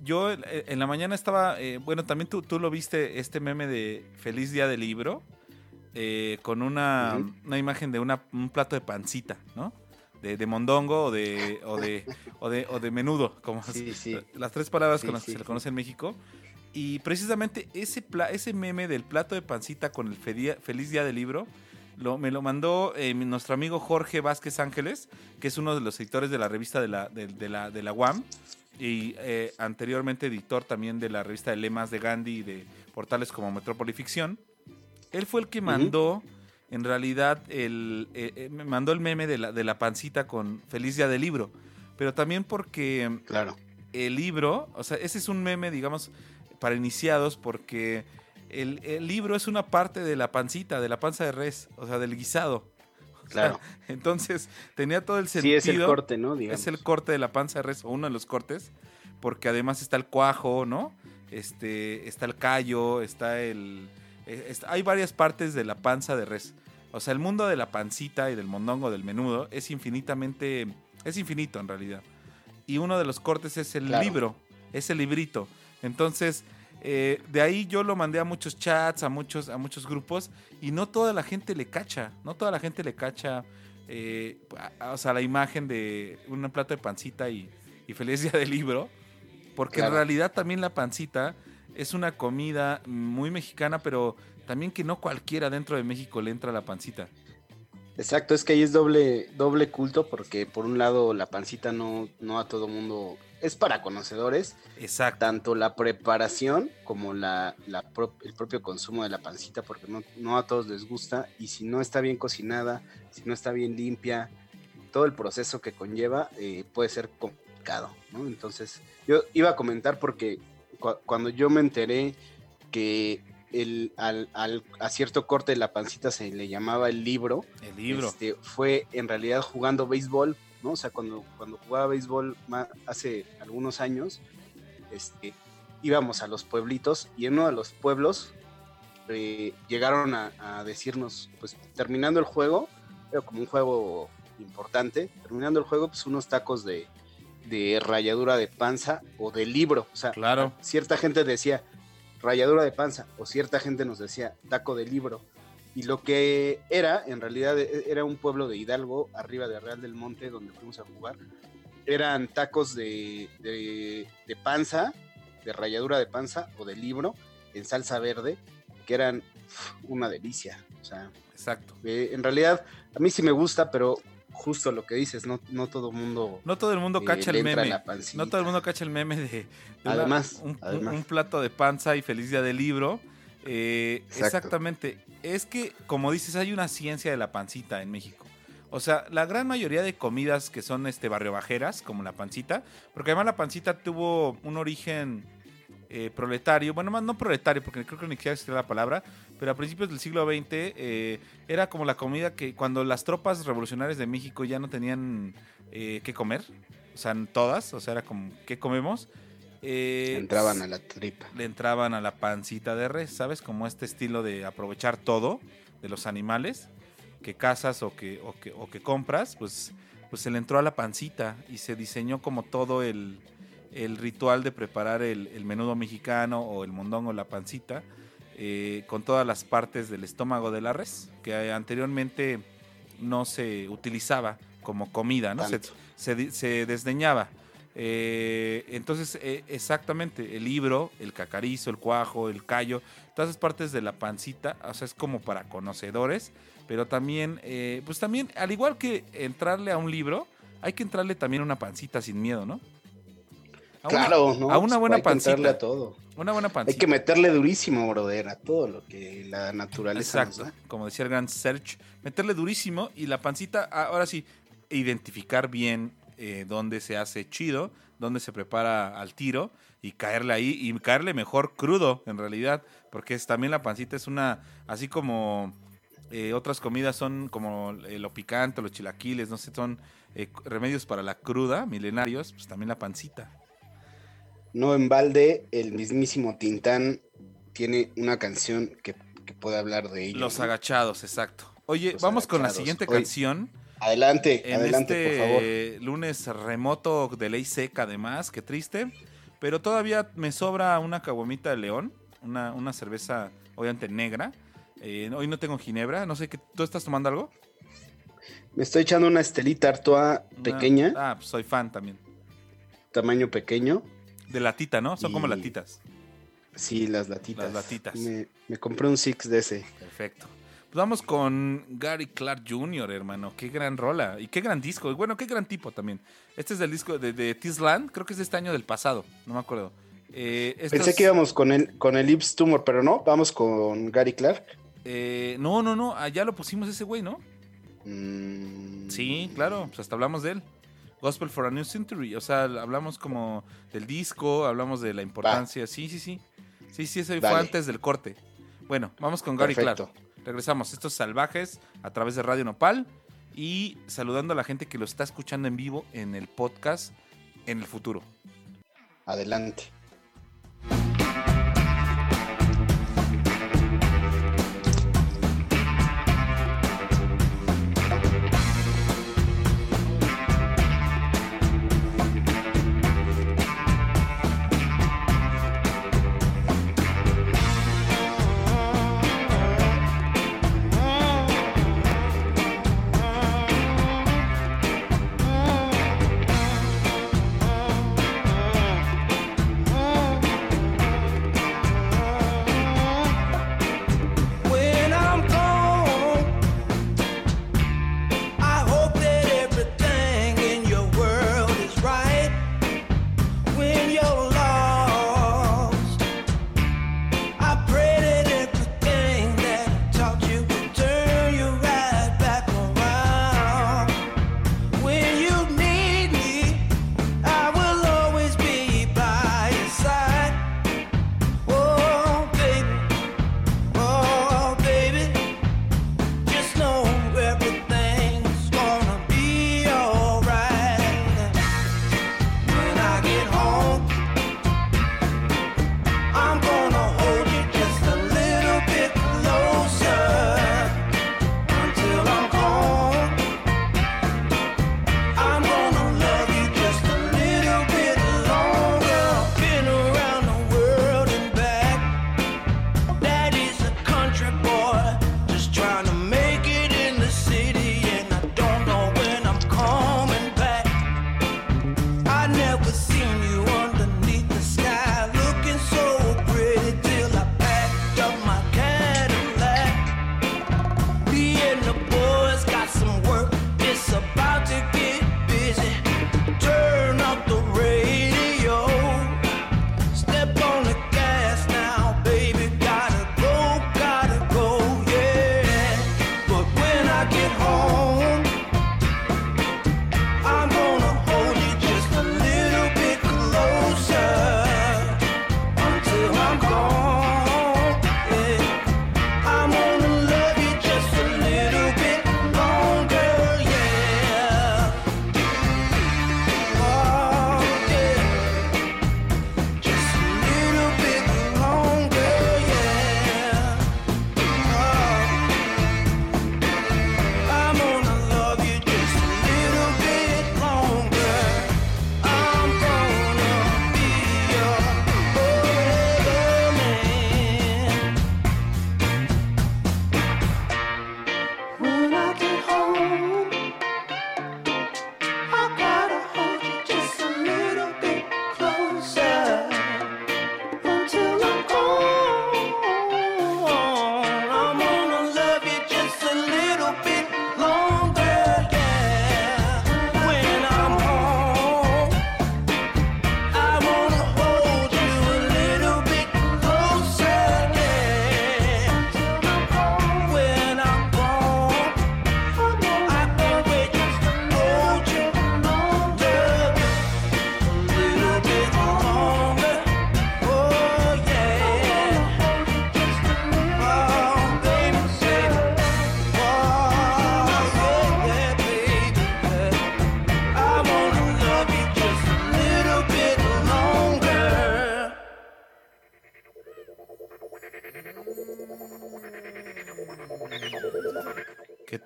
yo eh, en la mañana estaba, eh, bueno, también tú, tú lo viste, este meme de Feliz Día del Libro, eh, con una, una imagen de una- un plato de pancita, ¿no? De, de mondongo o de, o de, o de, o de menudo, como Sí, sí. las tres palabras Sí, con las que se le conoce en México. Y precisamente ese, ese meme del plato de pancita con el feliz, día del libro lo, me lo mandó eh, nuestro amigo Jorge Vázquez Ángeles, que es uno de los editores de la revista de la, de, de la, de la UAM y eh, anteriormente editor también de la revista de Lemas de Gandhi y de portales como Metrópoli Ficción. Él fue el que mandó, en realidad, el, eh, eh, me mandó el meme de la, de la pancita con Feliz Día del Libro. Pero también porque Claro. el libro, o sea, ese es un meme, digamos, para iniciados, porque el, el libro es una parte de la pancita, de la panza de res, o sea, del guisado. O sea, Claro. entonces, tenía todo el Sí, sentido. es el corte, ¿no? Digamos. Es el corte de la panza de res, o uno de los cortes, porque además está el cuajo, ¿no? Este, está el callo, está el... está- hay varias partes de la panza de res. O sea, el mundo de la pancita y del mondongo, del menudo, es infinitamente... Es infinito en realidad. Y uno de los cortes es el Claro. libro, es el librito. Entonces, eh, de ahí yo lo mandé a muchos chats, a muchos, a muchos grupos, y no toda la gente le cacha, no toda la gente le cacha, eh, o sea, la imagen de un plato de pancita y, y feliz día del libro, porque en realidad también la pancita es una comida muy mexicana, pero también que no cualquiera dentro de México le entra la pancita. Exacto, es que ahí es doble, doble culto porque por un lado la pancita no, no a todo mundo es para conocedores, Exacto. tanto la preparación como la, la pro- el propio consumo de la pancita porque no, no a todos les gusta y si no está bien cocinada, si no está bien limpia, todo el proceso que conlleva eh, puede ser complicado, ¿no? Entonces yo iba a comentar porque cu- cuando yo me enteré que el, al, al- a cierto corte de la pancita se le llamaba el libro, El libro. este, fue en realidad jugando béisbol, ¿no? O sea, cuando, cuando jugaba béisbol hace algunos años, este, íbamos a los pueblitos y en uno de los pueblos eh, llegaron a, a decirnos, pues terminando el juego, era como un juego importante, terminando el juego, pues unos tacos de, de ralladura de panza o de libro. O sea, Claro. cierta gente decía ralladura de panza o cierta gente nos decía taco de libro. Y lo que era, en realidad, e- era un pueblo de Hidalgo, arriba de Real del Monte, donde fuimos a jugar. Eran tacos de, de, de panza, de ralladura de panza o de libro, en salsa verde, que eran una delicia. O sea, Exacto. eh, en realidad, a mí sí me gusta, pero justo lo que dices, no, no todo mundo No todo el mundo eh, cacha el meme. No todo el mundo cacha el meme de, Además, un, un- además. un plato de panza y feliz día del libro. Eh, exactamente. Es que, como dices, hay una ciencia de la pancita en México. O sea, la gran mayoría de comidas que son este barrio bajeras, como la pancita, porque además la pancita tuvo un origen eh, proletario, bueno, más no proletario, porque creo que ni siquiera existía la palabra, pero a principios del siglo XX eh, era como la comida que cuando las tropas revolucionarias de México ya no tenían eh, qué comer, o sea, todas, o sea, era como, ¿qué comemos? Eh, Entraban a la tripa. le entraban a la pancita de res, ¿sabes? Como este estilo de aprovechar todo de los animales que cazas o que, o que, o que compras, pues, pues se le entró a la pancita y se diseñó como todo el, el ritual de preparar el, el menudo mexicano o el mondongo, la pancita, eh, con todas las partes del estómago de la res, que anteriormente no se utilizaba como comida, ¿no? Se, se desdeñaba. Eh, entonces, eh, exactamente, el libro, el cacarizo, el cuajo, el callo, todas esas partes de la pancita, o sea, es como para conocedores, pero también, eh, pues también, al igual que entrarle a un libro, hay que entrarle también una pancita sin miedo, ¿no? A una- Claro, ¿no? a una buena hay que pancita. a todo. Una buena pancita. Hay que meterle durísimo, brother, a todo lo que la naturaleza Exacto, nos da. como decía el gran Search, meterle durísimo y la pancita, ah, ahora sí, identificar bien eh, dónde se hace chido, dónde se prepara al tiro y caerle ahí y caerle mejor crudo en realidad, porque es, también la pancita es una, así como eh, otras comidas son como eh, lo picante, los chilaquiles, no sé, son eh, remedios para la cruda, milenarios, pues también la pancita. No en balde, el mismísimo Tintán tiene una canción que, que puede hablar de ello. Los ¿no? agachados, exacto. Oye, Los vamos con la siguiente canción. Adelante, en adelante, este por favor. lunes remoto de ley seca además, qué triste. Pero todavía me sobra una caguamita de león, una, una cerveza obviamente negra. Eh, hoy no tengo ginebra, no sé qué. ¿Tú estás tomando algo? Me estoy echando una estelita Artois Una- pequeña, ah, pues soy fan también. tamaño pequeño. De latita, ¿no? Son como latitas. Sí, las latitas. Las latitas. Me, me compré un Six de ese. Perfecto. Pues vamos con Gary Clark Jr., hermano. Qué gran rola. Y qué gran disco. Y bueno, qué gran tipo también. Este es del disco de, de Tisland. Creo que es de este año del pasado. No me acuerdo. Eh, Pensé que íbamos con el, con el Ips Tumor, pero no, vamos con Gary Clark. Eh, no, no, no. Allá lo pusimos ese güey, ¿no? Mm, Sí, claro. Pues hasta hablamos de él. Gospel for a New Century. O sea, hablamos como del disco, hablamos de la importancia. Sí, sí, sí. Sí, sí, ese fue Dale. antes del corte. Bueno, vamos con Gary Clark. Regresamos. Estos salvajes a través de Radio Nopal. Y saludando a la gente que lo está escuchando en vivo en el podcast en el futuro. Adelante.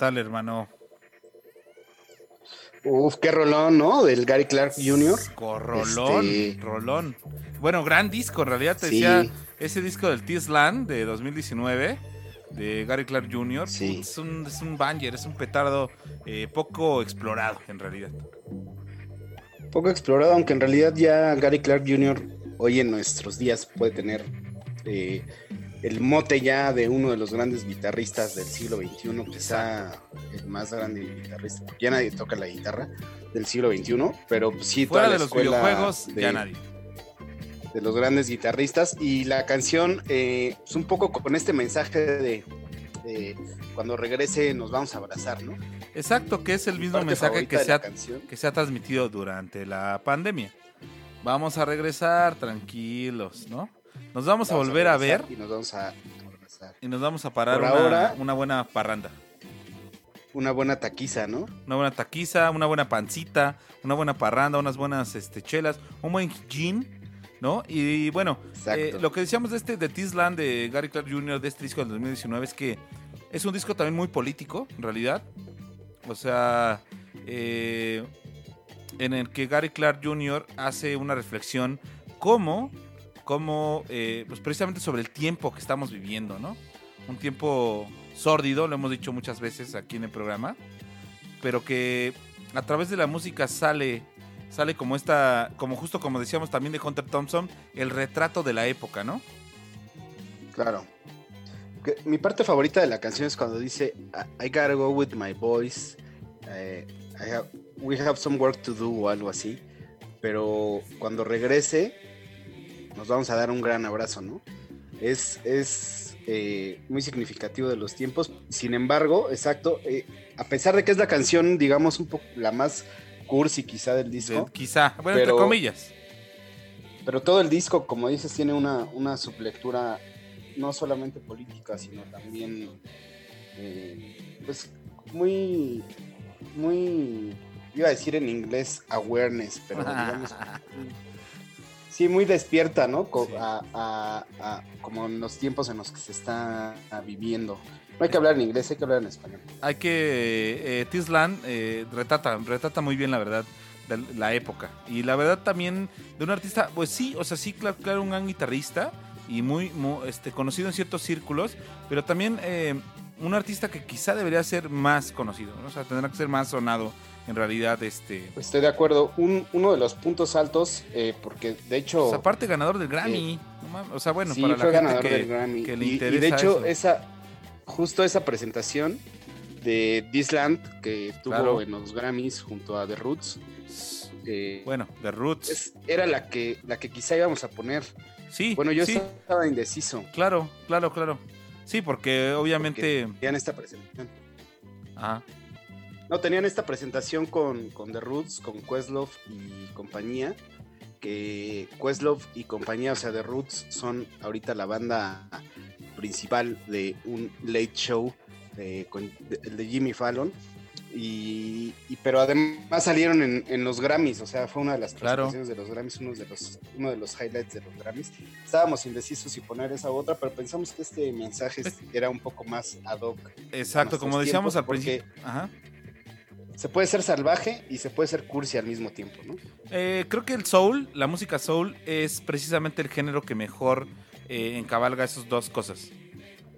¿Qué tal, hermano? Uf, qué rolón, ¿no? Del Gary Clark Jr. Corrolón, Este- rolón. Bueno, gran disco, en realidad te Sí. decía, ese disco del Tisland de 2019, de Gary Clark Jr., Sí. es, un, es un banger, es un petardo eh, poco explorado, en realidad. Poco explorado, aunque en realidad ya Gary Clark Jr. hoy en nuestros días puede tener eh, el mote ya de uno de los grandes guitarristas del siglo XXI, quizá el más grande guitarrista. Ya nadie toca la guitarra del siglo XXI, pero sí toda Fuera la de los escuela videojuegos, de- ya nadie. de los grandes guitarristas y la canción eh, es un poco con este mensaje de, de cuando regrese nos vamos a abrazar, ¿no? Exacto, que es el mismo mensaje que se, ha, que se ha transmitido durante la pandemia. Vamos a regresar tranquilos, ¿no? Nos vamos, a volver a ver Y nos vamos a y nos vamos a parar una, ahora- una buena parranda. Una buena taquiza, ¿no? Una buena taquiza, una buena pancita, una buena parranda, unas buenas este, chelas, un buen gin, ¿no? Y bueno, eh, lo que decíamos de este de Tisland de Gary Clark Jr. de este disco del 2019 es que es un disco también muy político, en realidad. O sea, eh, en el que Gary Clark Jr. hace una reflexión como, como eh, pues precisamente sobre el tiempo que estamos viviendo, ¿no? Un tiempo sórdido, lo hemos dicho muchas veces aquí en el programa, pero que a través de la música sale, sale como esta, como justo como decíamos también de Hunter Thompson, el retrato de la época, ¿no? Claro. Mi parte favorita de la canción es cuando dice I, I gotta go with my boys. eh, I have- we have some work to do o algo así. Pero cuando regrese, nos vamos a dar un gran abrazo, ¿no? Es, es eh, muy significativo de los tiempos. Sin embargo, exacto, eh, a pesar de que es la canción, digamos, un poco la más cursi quizá del disco. De- quizá, bueno, Pero- entre comillas. Pero todo el disco, como dices, tiene una, una sublectura no solamente política, sino también, eh, pues, muy, muy, iba a decir en inglés awareness, pero digamos, sí, muy despierta, ¿no? Co- Sí. a- a- a- como en los tiempos en los que se está viviendo. No hay que hablar en inglés, hay que hablar en español. Hay que. Eh, Tisland eh, retrata, retrata muy bien, la verdad, de la época. Y la verdad también de un artista, pues sí, o sea, sí, claro, claro, un gran guitarrista y muy, muy, este, conocido en ciertos círculos, pero también eh, un artista que quizá debería ser más conocido, ¿no? o sea, tendrá que ser más sonado en realidad, este. Estoy de acuerdo. Un- uno de los puntos altos, eh, porque de hecho... pues, aparte ganador del Grammy, mames, o sea, bueno, sí, para fue la gente que, del Grammy. que le y, y de hecho, eso. esa, justo esa presentación de Disland que tuvo Claro. en los Grammys junto a The Roots, eh, Bueno, The Roots. es- era la que, la que quizá íbamos a poner. sí, Bueno, yo sí, estaba indeciso. claro, claro, claro. Sí, porque obviamente. Tenían esta presentación. Ajá. No, tenían esta presentación con, con The Roots, con Questlove y compañía. Que Questlove y compañía, o sea, The Roots son ahorita la banda principal de un late show, de- con- de- Jimmy Fallon. Y, y- pero además salieron en, en los Grammys, o sea, fue una de las Claro. presentaciones de los Grammys, uno de los, uno de los highlights de los Grammys. Estábamos indecisos si poner esa u otra, pero pensamos que este mensaje era un poco más ad hoc. Exacto, como decíamos al tiempos, principio. Ajá. Se puede ser salvaje y se puede ser cursi al mismo tiempo, ¿no? Eh, creo que el soul, la música soul, es precisamente el género que mejor eh, encabalga esas dos cosas.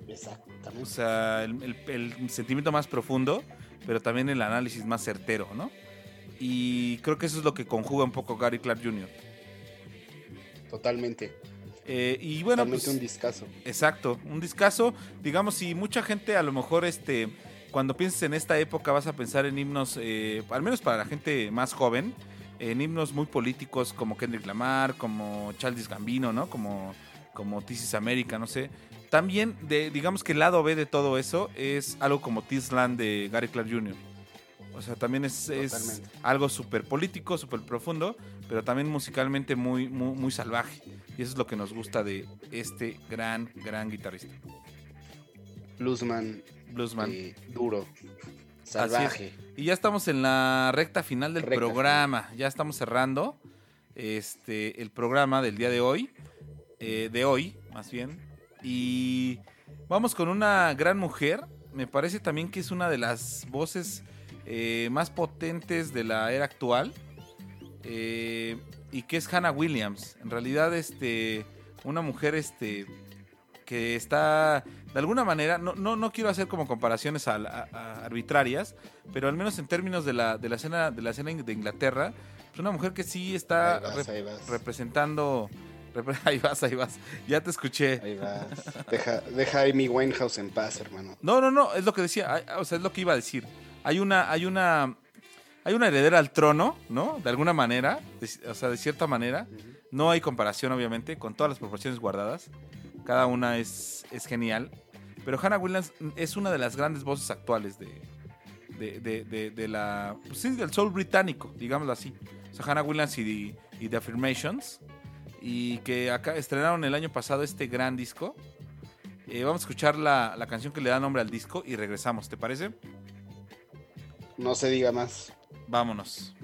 O Exactamente. sea, el, el- el sentimiento más profundo, pero también el análisis más certero, ¿no? Y creo que eso es lo que conjuga un poco Gary Clark Jr. Totalmente. Eh, y bueno, Totalmente pues, un discazo. Exacto, un discazo. Digamos, si mucha gente a lo mejor, este, cuando pienses en esta época vas a pensar en himnos, eh, al menos para la gente más joven, en himnos muy políticos como Kendrick Lamar, como Childish Gambino, ¿no? Como, como This is America, no sé. También, de, digamos que el lado B de todo eso es algo como Tisland de Gary Clark Jr. O sea, también es, es algo súper político, súper profundo, pero también musicalmente muy, muy, muy salvaje. Y eso es lo que nos gusta de este gran, gran guitarrista. Bluesman, Bluesman. eh, duro, salvaje. Y ya estamos en la recta final del Recta programa. Ya estamos cerrando este, el programa del día de hoy. eh, de hoy, más bien. Y vamos con una gran mujer. me parece también que es una de las voces eh, más potentes de la era actual. eh, y que es Hannah Williams. En realidad, este, una mujer este, que está, de alguna manera, no, no, no quiero hacer como comparaciones al- a- a- arbitrarias, pero al menos en términos de la, de la escena de la escena de Inglaterra, es una mujer que sí está Ahí vas, rep- ahí vas. representando... repre- Ahí vas, ahí vas. Ya te escuché. Ahí vas. Deja, deja a Amy Winehouse en paz, hermano. No, no, no, es lo que decía, o sea, es lo que iba a decir. Hay una, hay una, hay una heredera al trono, ¿no? De alguna manera, de- o sea, de cierta manera. No hay comparación, obviamente, con todas las proporciones guardadas. Cada una es, es genial. Pero Hannah Williams es una de las grandes voces actuales de, de, de- de- de la, pues sí, del soul británico, digámoslo así. O sea, Hannah Williams y, y The Affirmations. Y que acá estrenaron el año pasado este gran disco. Eh, vamos a escuchar la, la canción que le da nombre al disco y regresamos, ¿te parece? No se diga más. Vámonos.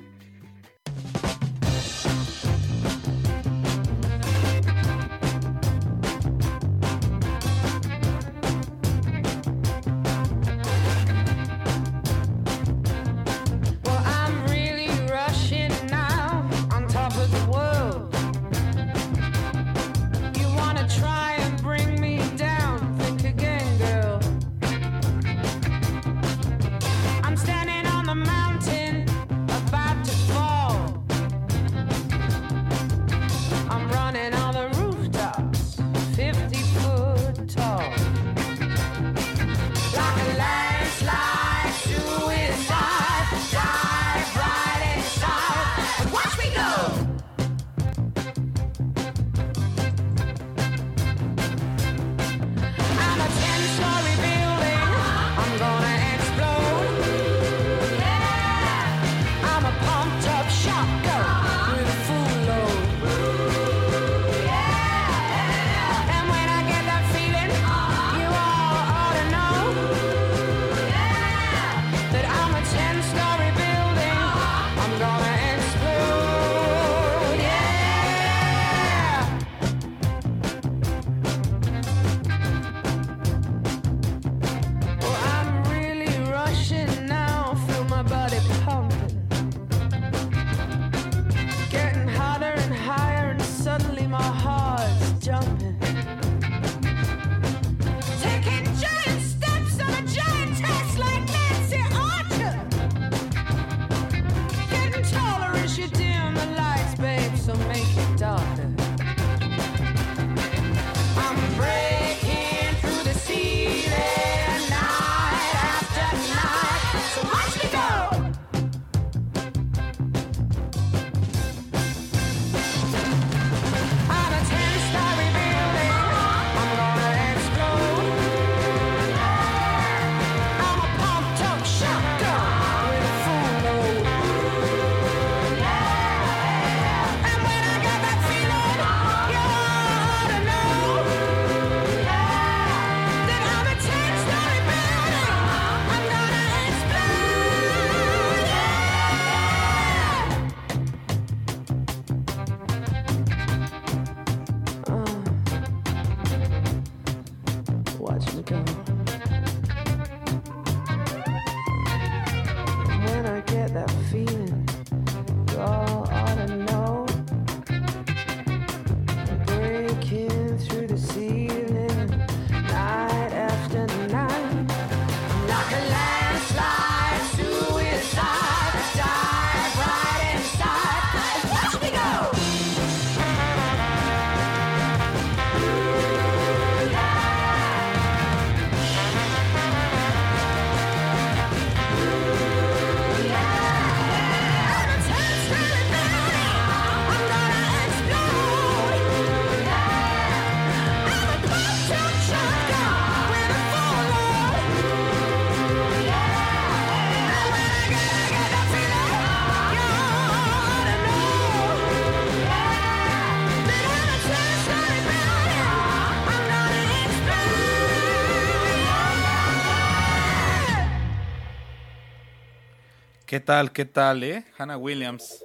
¿Qué tal, qué tal, eh? Hannah Williams,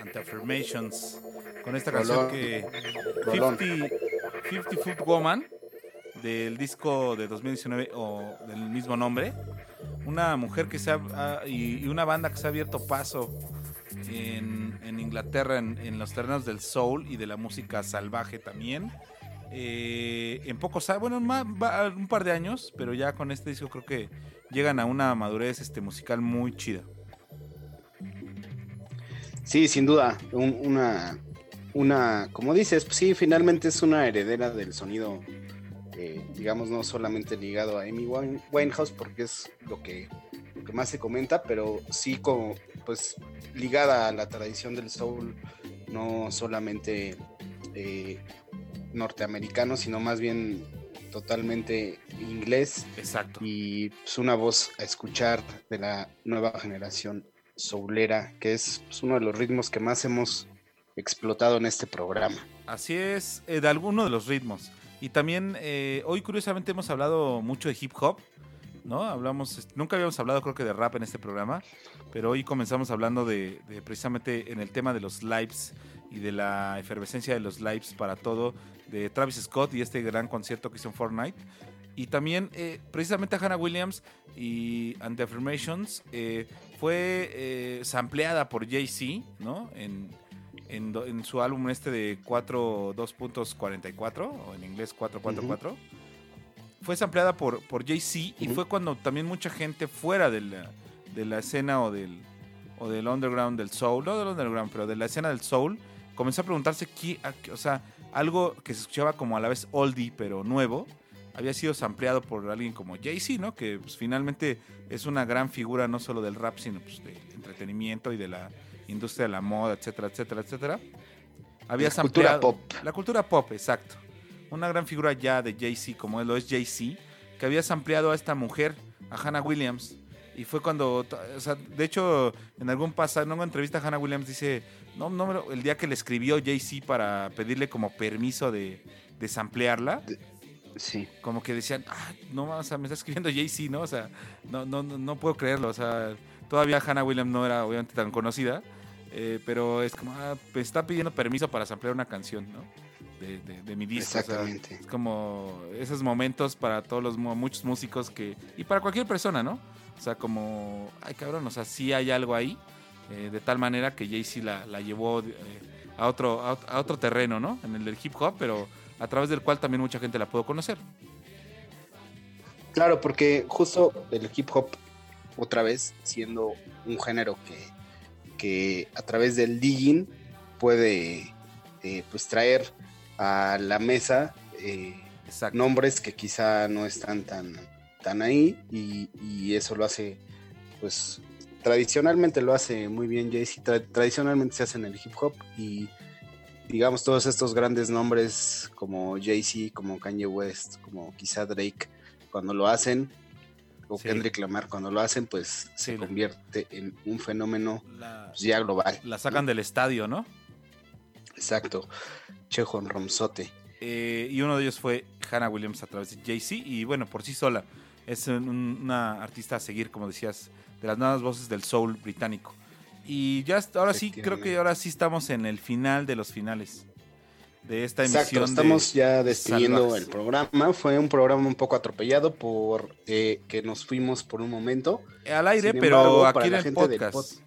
ante Affirmations, con esta canción que Rolón. 50, 50 Foot Woman, del disco de 2019 o del mismo nombre. Una mujer que se ha, y, una banda que se ha abierto paso en, en Inglaterra en, en los terrenos del soul y de la música salvaje también. Eh, en pocos años, bueno, un par de años, pero ya con este disco creo que llegan a una madurez este, musical muy chida. Sí, sin duda, un- una, una, como dices, pues sí, finalmente es una heredera del sonido, eh, digamos, no solamente ligado a Amy Wine- Winehouse, porque es lo que, lo que más se comenta, pero sí como, pues, ligada a la tradición del soul, no solamente eh, norteamericano, sino más bien totalmente inglés. Exacto. y pues, una voz a escuchar de la nueva generación soulera, que es pues, uno de los ritmos que más hemos explotado en este programa. Así es, eh, de alguno de los ritmos. Y también eh, hoy curiosamente hemos hablado mucho de hip hop, ¿no? Hablamos, nunca habíamos hablado creo que de rap en este programa, pero hoy comenzamos hablando de, precisamente en el tema de los lives y de la efervescencia de los lives para todo, de Travis Scott y este gran concierto que hizo en Fortnite. Y también eh, precisamente Hannah Williams y And the Affirmations eh, fue eh, sampleada por Jay-Z, ¿no? En, en, do- en su álbum este de 4 2.44 o en inglés 444 fue sampleada por, por Jay-Z y fue cuando también mucha gente fuera de la, de la escena o del, o del underground del soul, no del underground, pero de la escena del soul, comenzó a preguntarse qué- o sea, algo que se escuchaba como a la vez oldie pero nuevo, había sido sampleado por alguien como Jay-Z, ¿no? Que pues, finalmente es una gran figura no solo del rap, sino pues, del entretenimiento y de la industria de la moda, etcétera, etcétera, etcétera. Había La cultura pop. La cultura pop, exacto. Una gran figura ya de Jay-Z, como él lo es Jay-Z, que había sampleado a esta mujer, a Hannah Williams. Y fue cuando, o sea, de hecho, en algún pasado, en una entrevista, Hannah Williams dice, no, no, el día que le escribió Jay-Z para pedirle como permiso de, de samplearla, Sí. como que decían, ah, no, o sea, me está escribiendo Jay-Z, ¿no? O sea, no, no, no, no puedo creerlo, o sea, todavía Hannah Williams no era obviamente tan conocida, eh, pero es como, ah, pues, está pidiendo permiso para samplear una canción, ¿no? De, de- de mi disco. o sea, Exactamente. es como esos momentos para todos los mu- muchos músicos que, y para cualquier persona, ¿no? O sea, como, ay cabrón, o sea, sí hay algo ahí, eh, de tal manera que Jay-Z la, la llevó eh, a, otro, a, a otro terreno, ¿no? En el del hip hop, pero a través del cual también mucha gente la pudo conocer. Claro, porque justo el hip hop, otra vez, siendo un género que, que a través del digging puede eh, pues traer a la mesa eh, nombres que quizá no están tan, tan ahí y, y eso lo hace, pues tradicionalmente lo hace muy bien Jay-Z, tra- tradicionalmente se hace en el hip hop y digamos todos estos grandes nombres como Jay-Z, como Kanye West, como quizá Drake, cuando lo hacen, o Sí. Kendrick Lamar, cuando lo hacen, pues Sí, se la- convierte en un fenómeno La, pues, ya global. la sacan del estadio, ¿no? Exacto. Chejon Romsote. Eh, y uno de ellos fue Hannah Williams a través de Jay-Z. Y bueno, por sí sola. Es un- una artista a seguir, como decías, de las nuevas voces del soul británico. Y ya ahora sí, creo que ahora sí estamos en el final de los finales de esta Exacto, emisión. estamos de ya despidiendo Salvajes. el programa. Fue un programa un poco atropellado por eh, que nos fuimos por un momento. Al aire, Sin pero embargo, aquí para en la el gente del podcast. pod-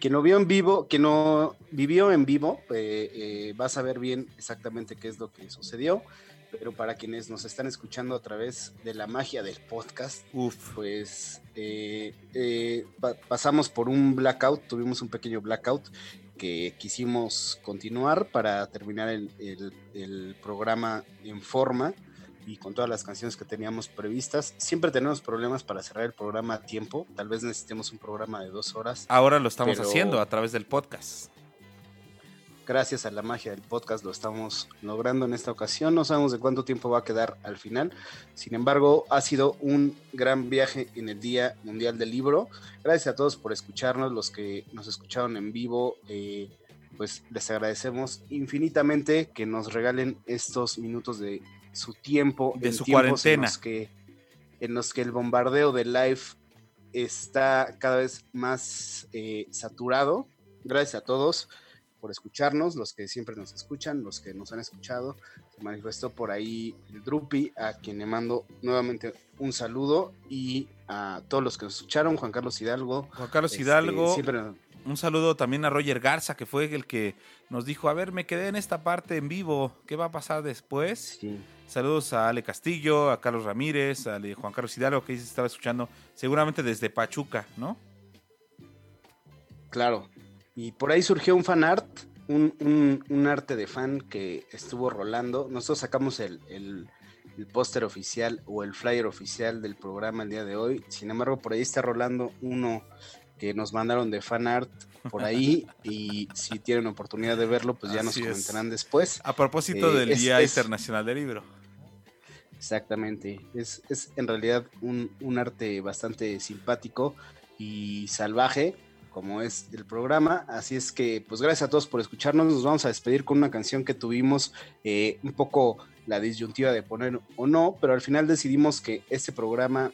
Quien lo vio en vivo, que no vivió en vivo, eh, eh, va a saber bien exactamente qué es lo que sucedió. Pero para quienes nos están escuchando a través de la magia del podcast, Uf. pues eh, eh, pa- pasamos por un blackout, tuvimos un pequeño blackout que quisimos continuar para terminar el, el- el programa en forma y con todas las canciones que teníamos previstas. Siempre tenemos problemas para cerrar el programa a tiempo, tal vez necesitemos un programa de dos horas. Ahora lo estamos Pero- haciendo a través del podcast. Gracias a la magia del podcast lo estamos logrando en esta ocasión. No sabemos de cuánto tiempo va a quedar al final. Sin embargo, ha sido un gran viaje en el Día Mundial del Libro. Gracias a todos por escucharnos, los que nos escucharon en vivo. eh, pues les agradecemos infinitamente que nos regalen estos minutos de su tiempo, De en su cuarentena. En los, que, en los que el bombardeo de live está cada vez más eh, saturado. Gracias a todos por escucharnos, los que siempre nos escuchan, los que nos han escuchado. Se manifestó por ahí el Drupi, a quien le mando nuevamente un saludo y a todos los que nos escucharon, Juan Carlos Hidalgo. Juan Carlos este, Hidalgo, siempre- un saludo también a Roger Garza, que fue el que nos dijo, a ver, me quedé en esta parte en vivo, ¿qué va a pasar después? sí, Saludos a Ale Castillo, a Carlos Ramírez, a Juan Carlos Hidalgo, que se estaba escuchando seguramente desde Pachuca, ¿no? claro. Y por ahí surgió un fan art, un, un- un arte de fan que estuvo rolando. Nosotros sacamos el, el- el póster oficial o el flyer oficial del programa el día de hoy. Sin embargo, por ahí está rolando uno que nos mandaron de fan art por ahí. y si tienen oportunidad de verlo, pues ya nos es. comentarán después. A propósito Eh, del es- Día es- Internacional del Libro. Exactamente. Es, es en realidad un, un arte bastante simpático y salvaje, como es el programa. Así es que, pues gracias a todos por escucharnos. Nos vamos a despedir con una canción que tuvimos eh, un poco la disyuntiva de poner o no, pero al final decidimos que este programa,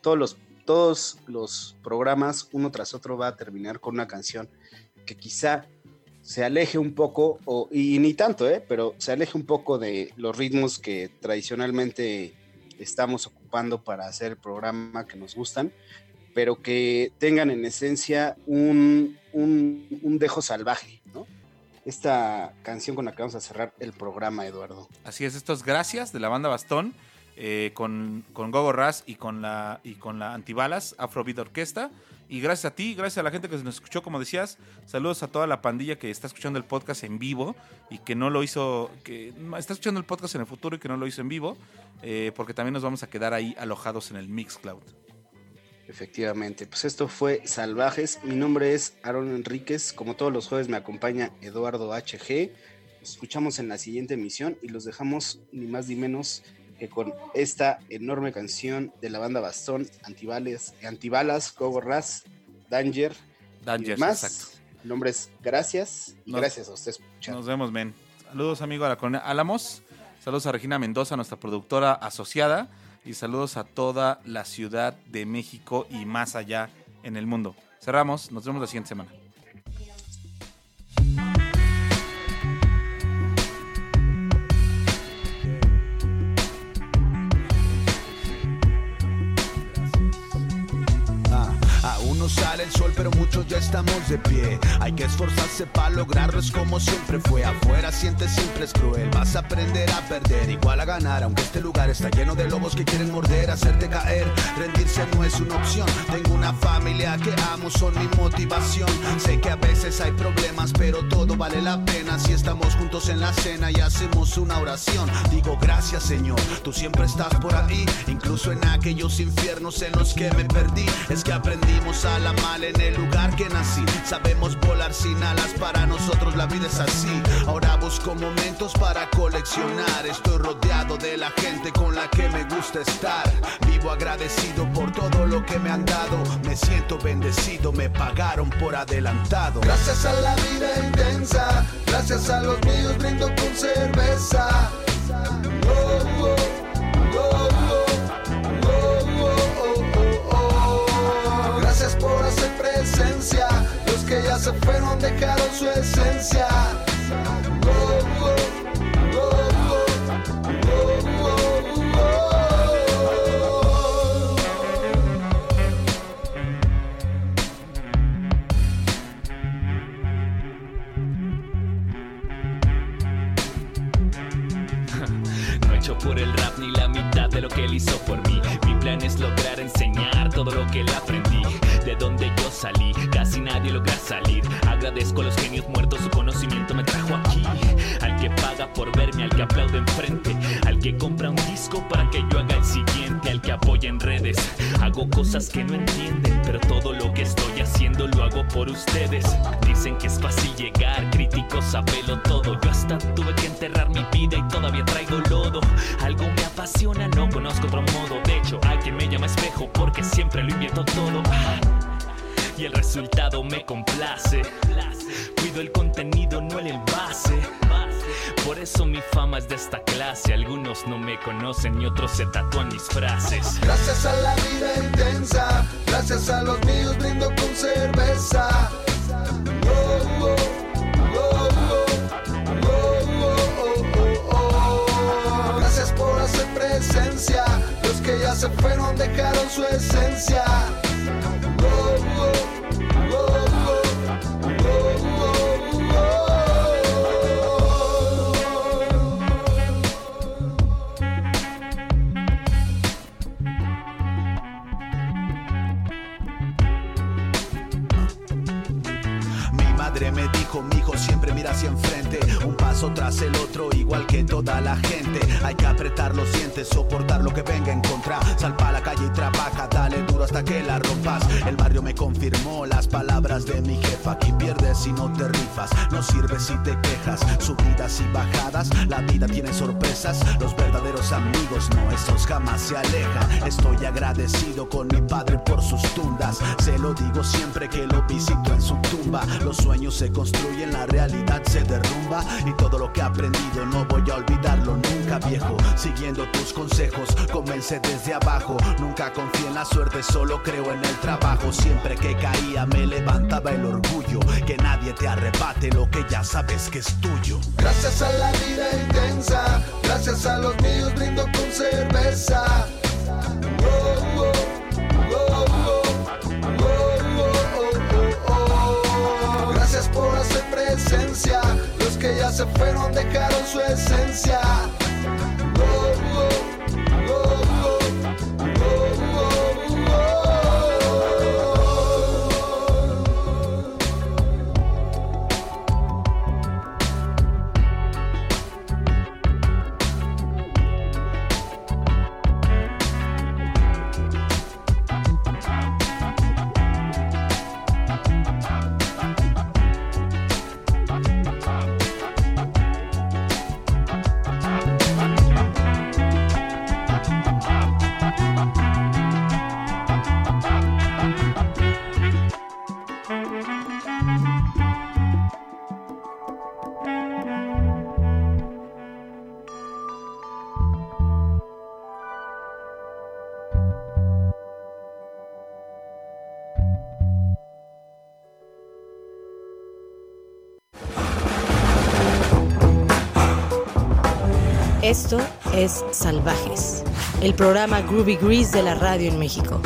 todos los, todos los programas, uno tras otro, va a terminar con una canción que quizá se aleje un poco, o, y ni tanto, ¿eh? pero se aleje un poco de los ritmos que tradicionalmente estamos ocupando para hacer el programa que nos gustan, pero que tengan en esencia un, un, un dejo salvaje, ¿no? Esta canción con la que vamos a cerrar el programa, Eduardo. Así es, esto es Gracias de la banda Bastón, eh, con, con Gogo Raz y con la, y con la Antibalas, Afrobeat Orquesta. Y gracias a ti, gracias a la gente que nos escuchó, como decías. Saludos a toda la pandilla que está escuchando el podcast en vivo y que no lo hizo, que está escuchando el podcast en el futuro y que no lo hizo en vivo, eh, porque también nos vamos a quedar ahí alojados en el Mixcloud. Efectivamente, pues esto fue Salvajes. Mi nombre es Aaron Enríquez. Como todos los jueves me acompaña Eduardo HG. Nos escuchamos en la siguiente emisión y los dejamos ni más ni menos que con esta enorme canción de la banda Bastón, Antibalas, Antibalas Gogo Raz, Danger Danger, más. exacto. Mi nombre es Gracias y Nos- gracias a ustedes. Nos vemos, men. Saludos, amigo a la colonia Álamos. Saludos a Regina Mendoza, nuestra productora asociada. Y saludos a toda la Ciudad de México y más allá en el mundo. Cerramos. Nos vemos la siguiente semana. El sol, pero muchos ya estamos de pie. Hay que esforzarse para lograrlo, es como siempre fue. Afuera sientes siempre es cruel. Vas a aprender a perder, igual a ganar. Aunque este lugar está lleno de lobos que quieren morder, hacerte caer. Rendirse no es una opción. Tengo una familia que amo, son mi motivación. Sé que a veces hay problemas, pero todo vale la pena. Si estamos juntos en la cena y hacemos una oración, digo gracias, Señor. Tú siempre estás por ahí, incluso en aquellos infiernos en los que me perdí. Es que aprendimos a la mal en el lugar que nací. Sabemos volar sin alas, para nosotros la vida es así. Ahora busco momentos para coleccionar. Estoy rodeado de la gente con la que me gusta estar. Vivo agradecido por todo lo que me han dado. Me siento bendecido, me pagaron por adelantado. Gracias a la vida intensa, gracias a los míos brindo con cerveza. Oh, los que ya se fueron dejaron su esencia. No he hecho por el rap ni la mitad de lo que él hizo por mí. Mi plan es lograr enseñar todo lo que él aprendí. De donde yo salí, casi nadie logra salir. Agradezco a los genios muertos, su conocimiento me trajo aquí. Al que paga por verme, al que aplaude enfrente, que compra un disco para que yo haga el siguiente, al que apoya en redes. Hago cosas que no entienden, pero todo lo que estoy haciendo lo hago por ustedes. Dicen que es fácil llegar, críticos sabelo todo. Yo hasta tuve que enterrar mi vida y todavía traigo lodo. Algo me apasiona, no conozco otro modo. De hecho, hay quien me llama espejo porque siempre lo invierto todo. Y el resultado me complace. Cuido el contenido, eso mi fama es de esta clase. Algunos no me conocen y otros se tatúan mis frases. Gracias a la vida intensa, gracias a los míos brindo con cerveza. Oh, oh, oh, gracias por hacer presencia, los que ya se fueron dejaron su esencia. Hacia enfrente. Un paso tras el otro, igual que toda la gente. Hay que apretar los dientes, soportar lo que venga en contra. Sal pa' la calle y trabaja, dale duro hasta que la rompas. El barrio me confirmó las palabras de mi jefa. Aquí pierdes si no te rifas, no sirve si te quejas. Subidas y bajadas, la vida tiene sorpresas. Los verdaderos amigos, no, estos jamás se alejan. Estoy agradecido con mi padre por sus tundas. Se lo digo siempre que lo visito en su tumba. Los sueños se construyen, la realidad se derrumba. Y todo lo que he aprendido no voy a olvidarlo nunca, viejo. Siguiendo tus consejos, comencé desde abajo. Nunca confié en la suerte, solo creo en el trabajo. Siempre que caía me levantaba el orgullo. Que nadie te arrebate lo que ya sabes que es tuyo. Gracias a la vida intensa, gracias a los míos brindo con cerveza. Gracias por hacer presencia, que ya se fueron dejaron su esencia. Salvajes, el programa Groovy Grease de la radio en México.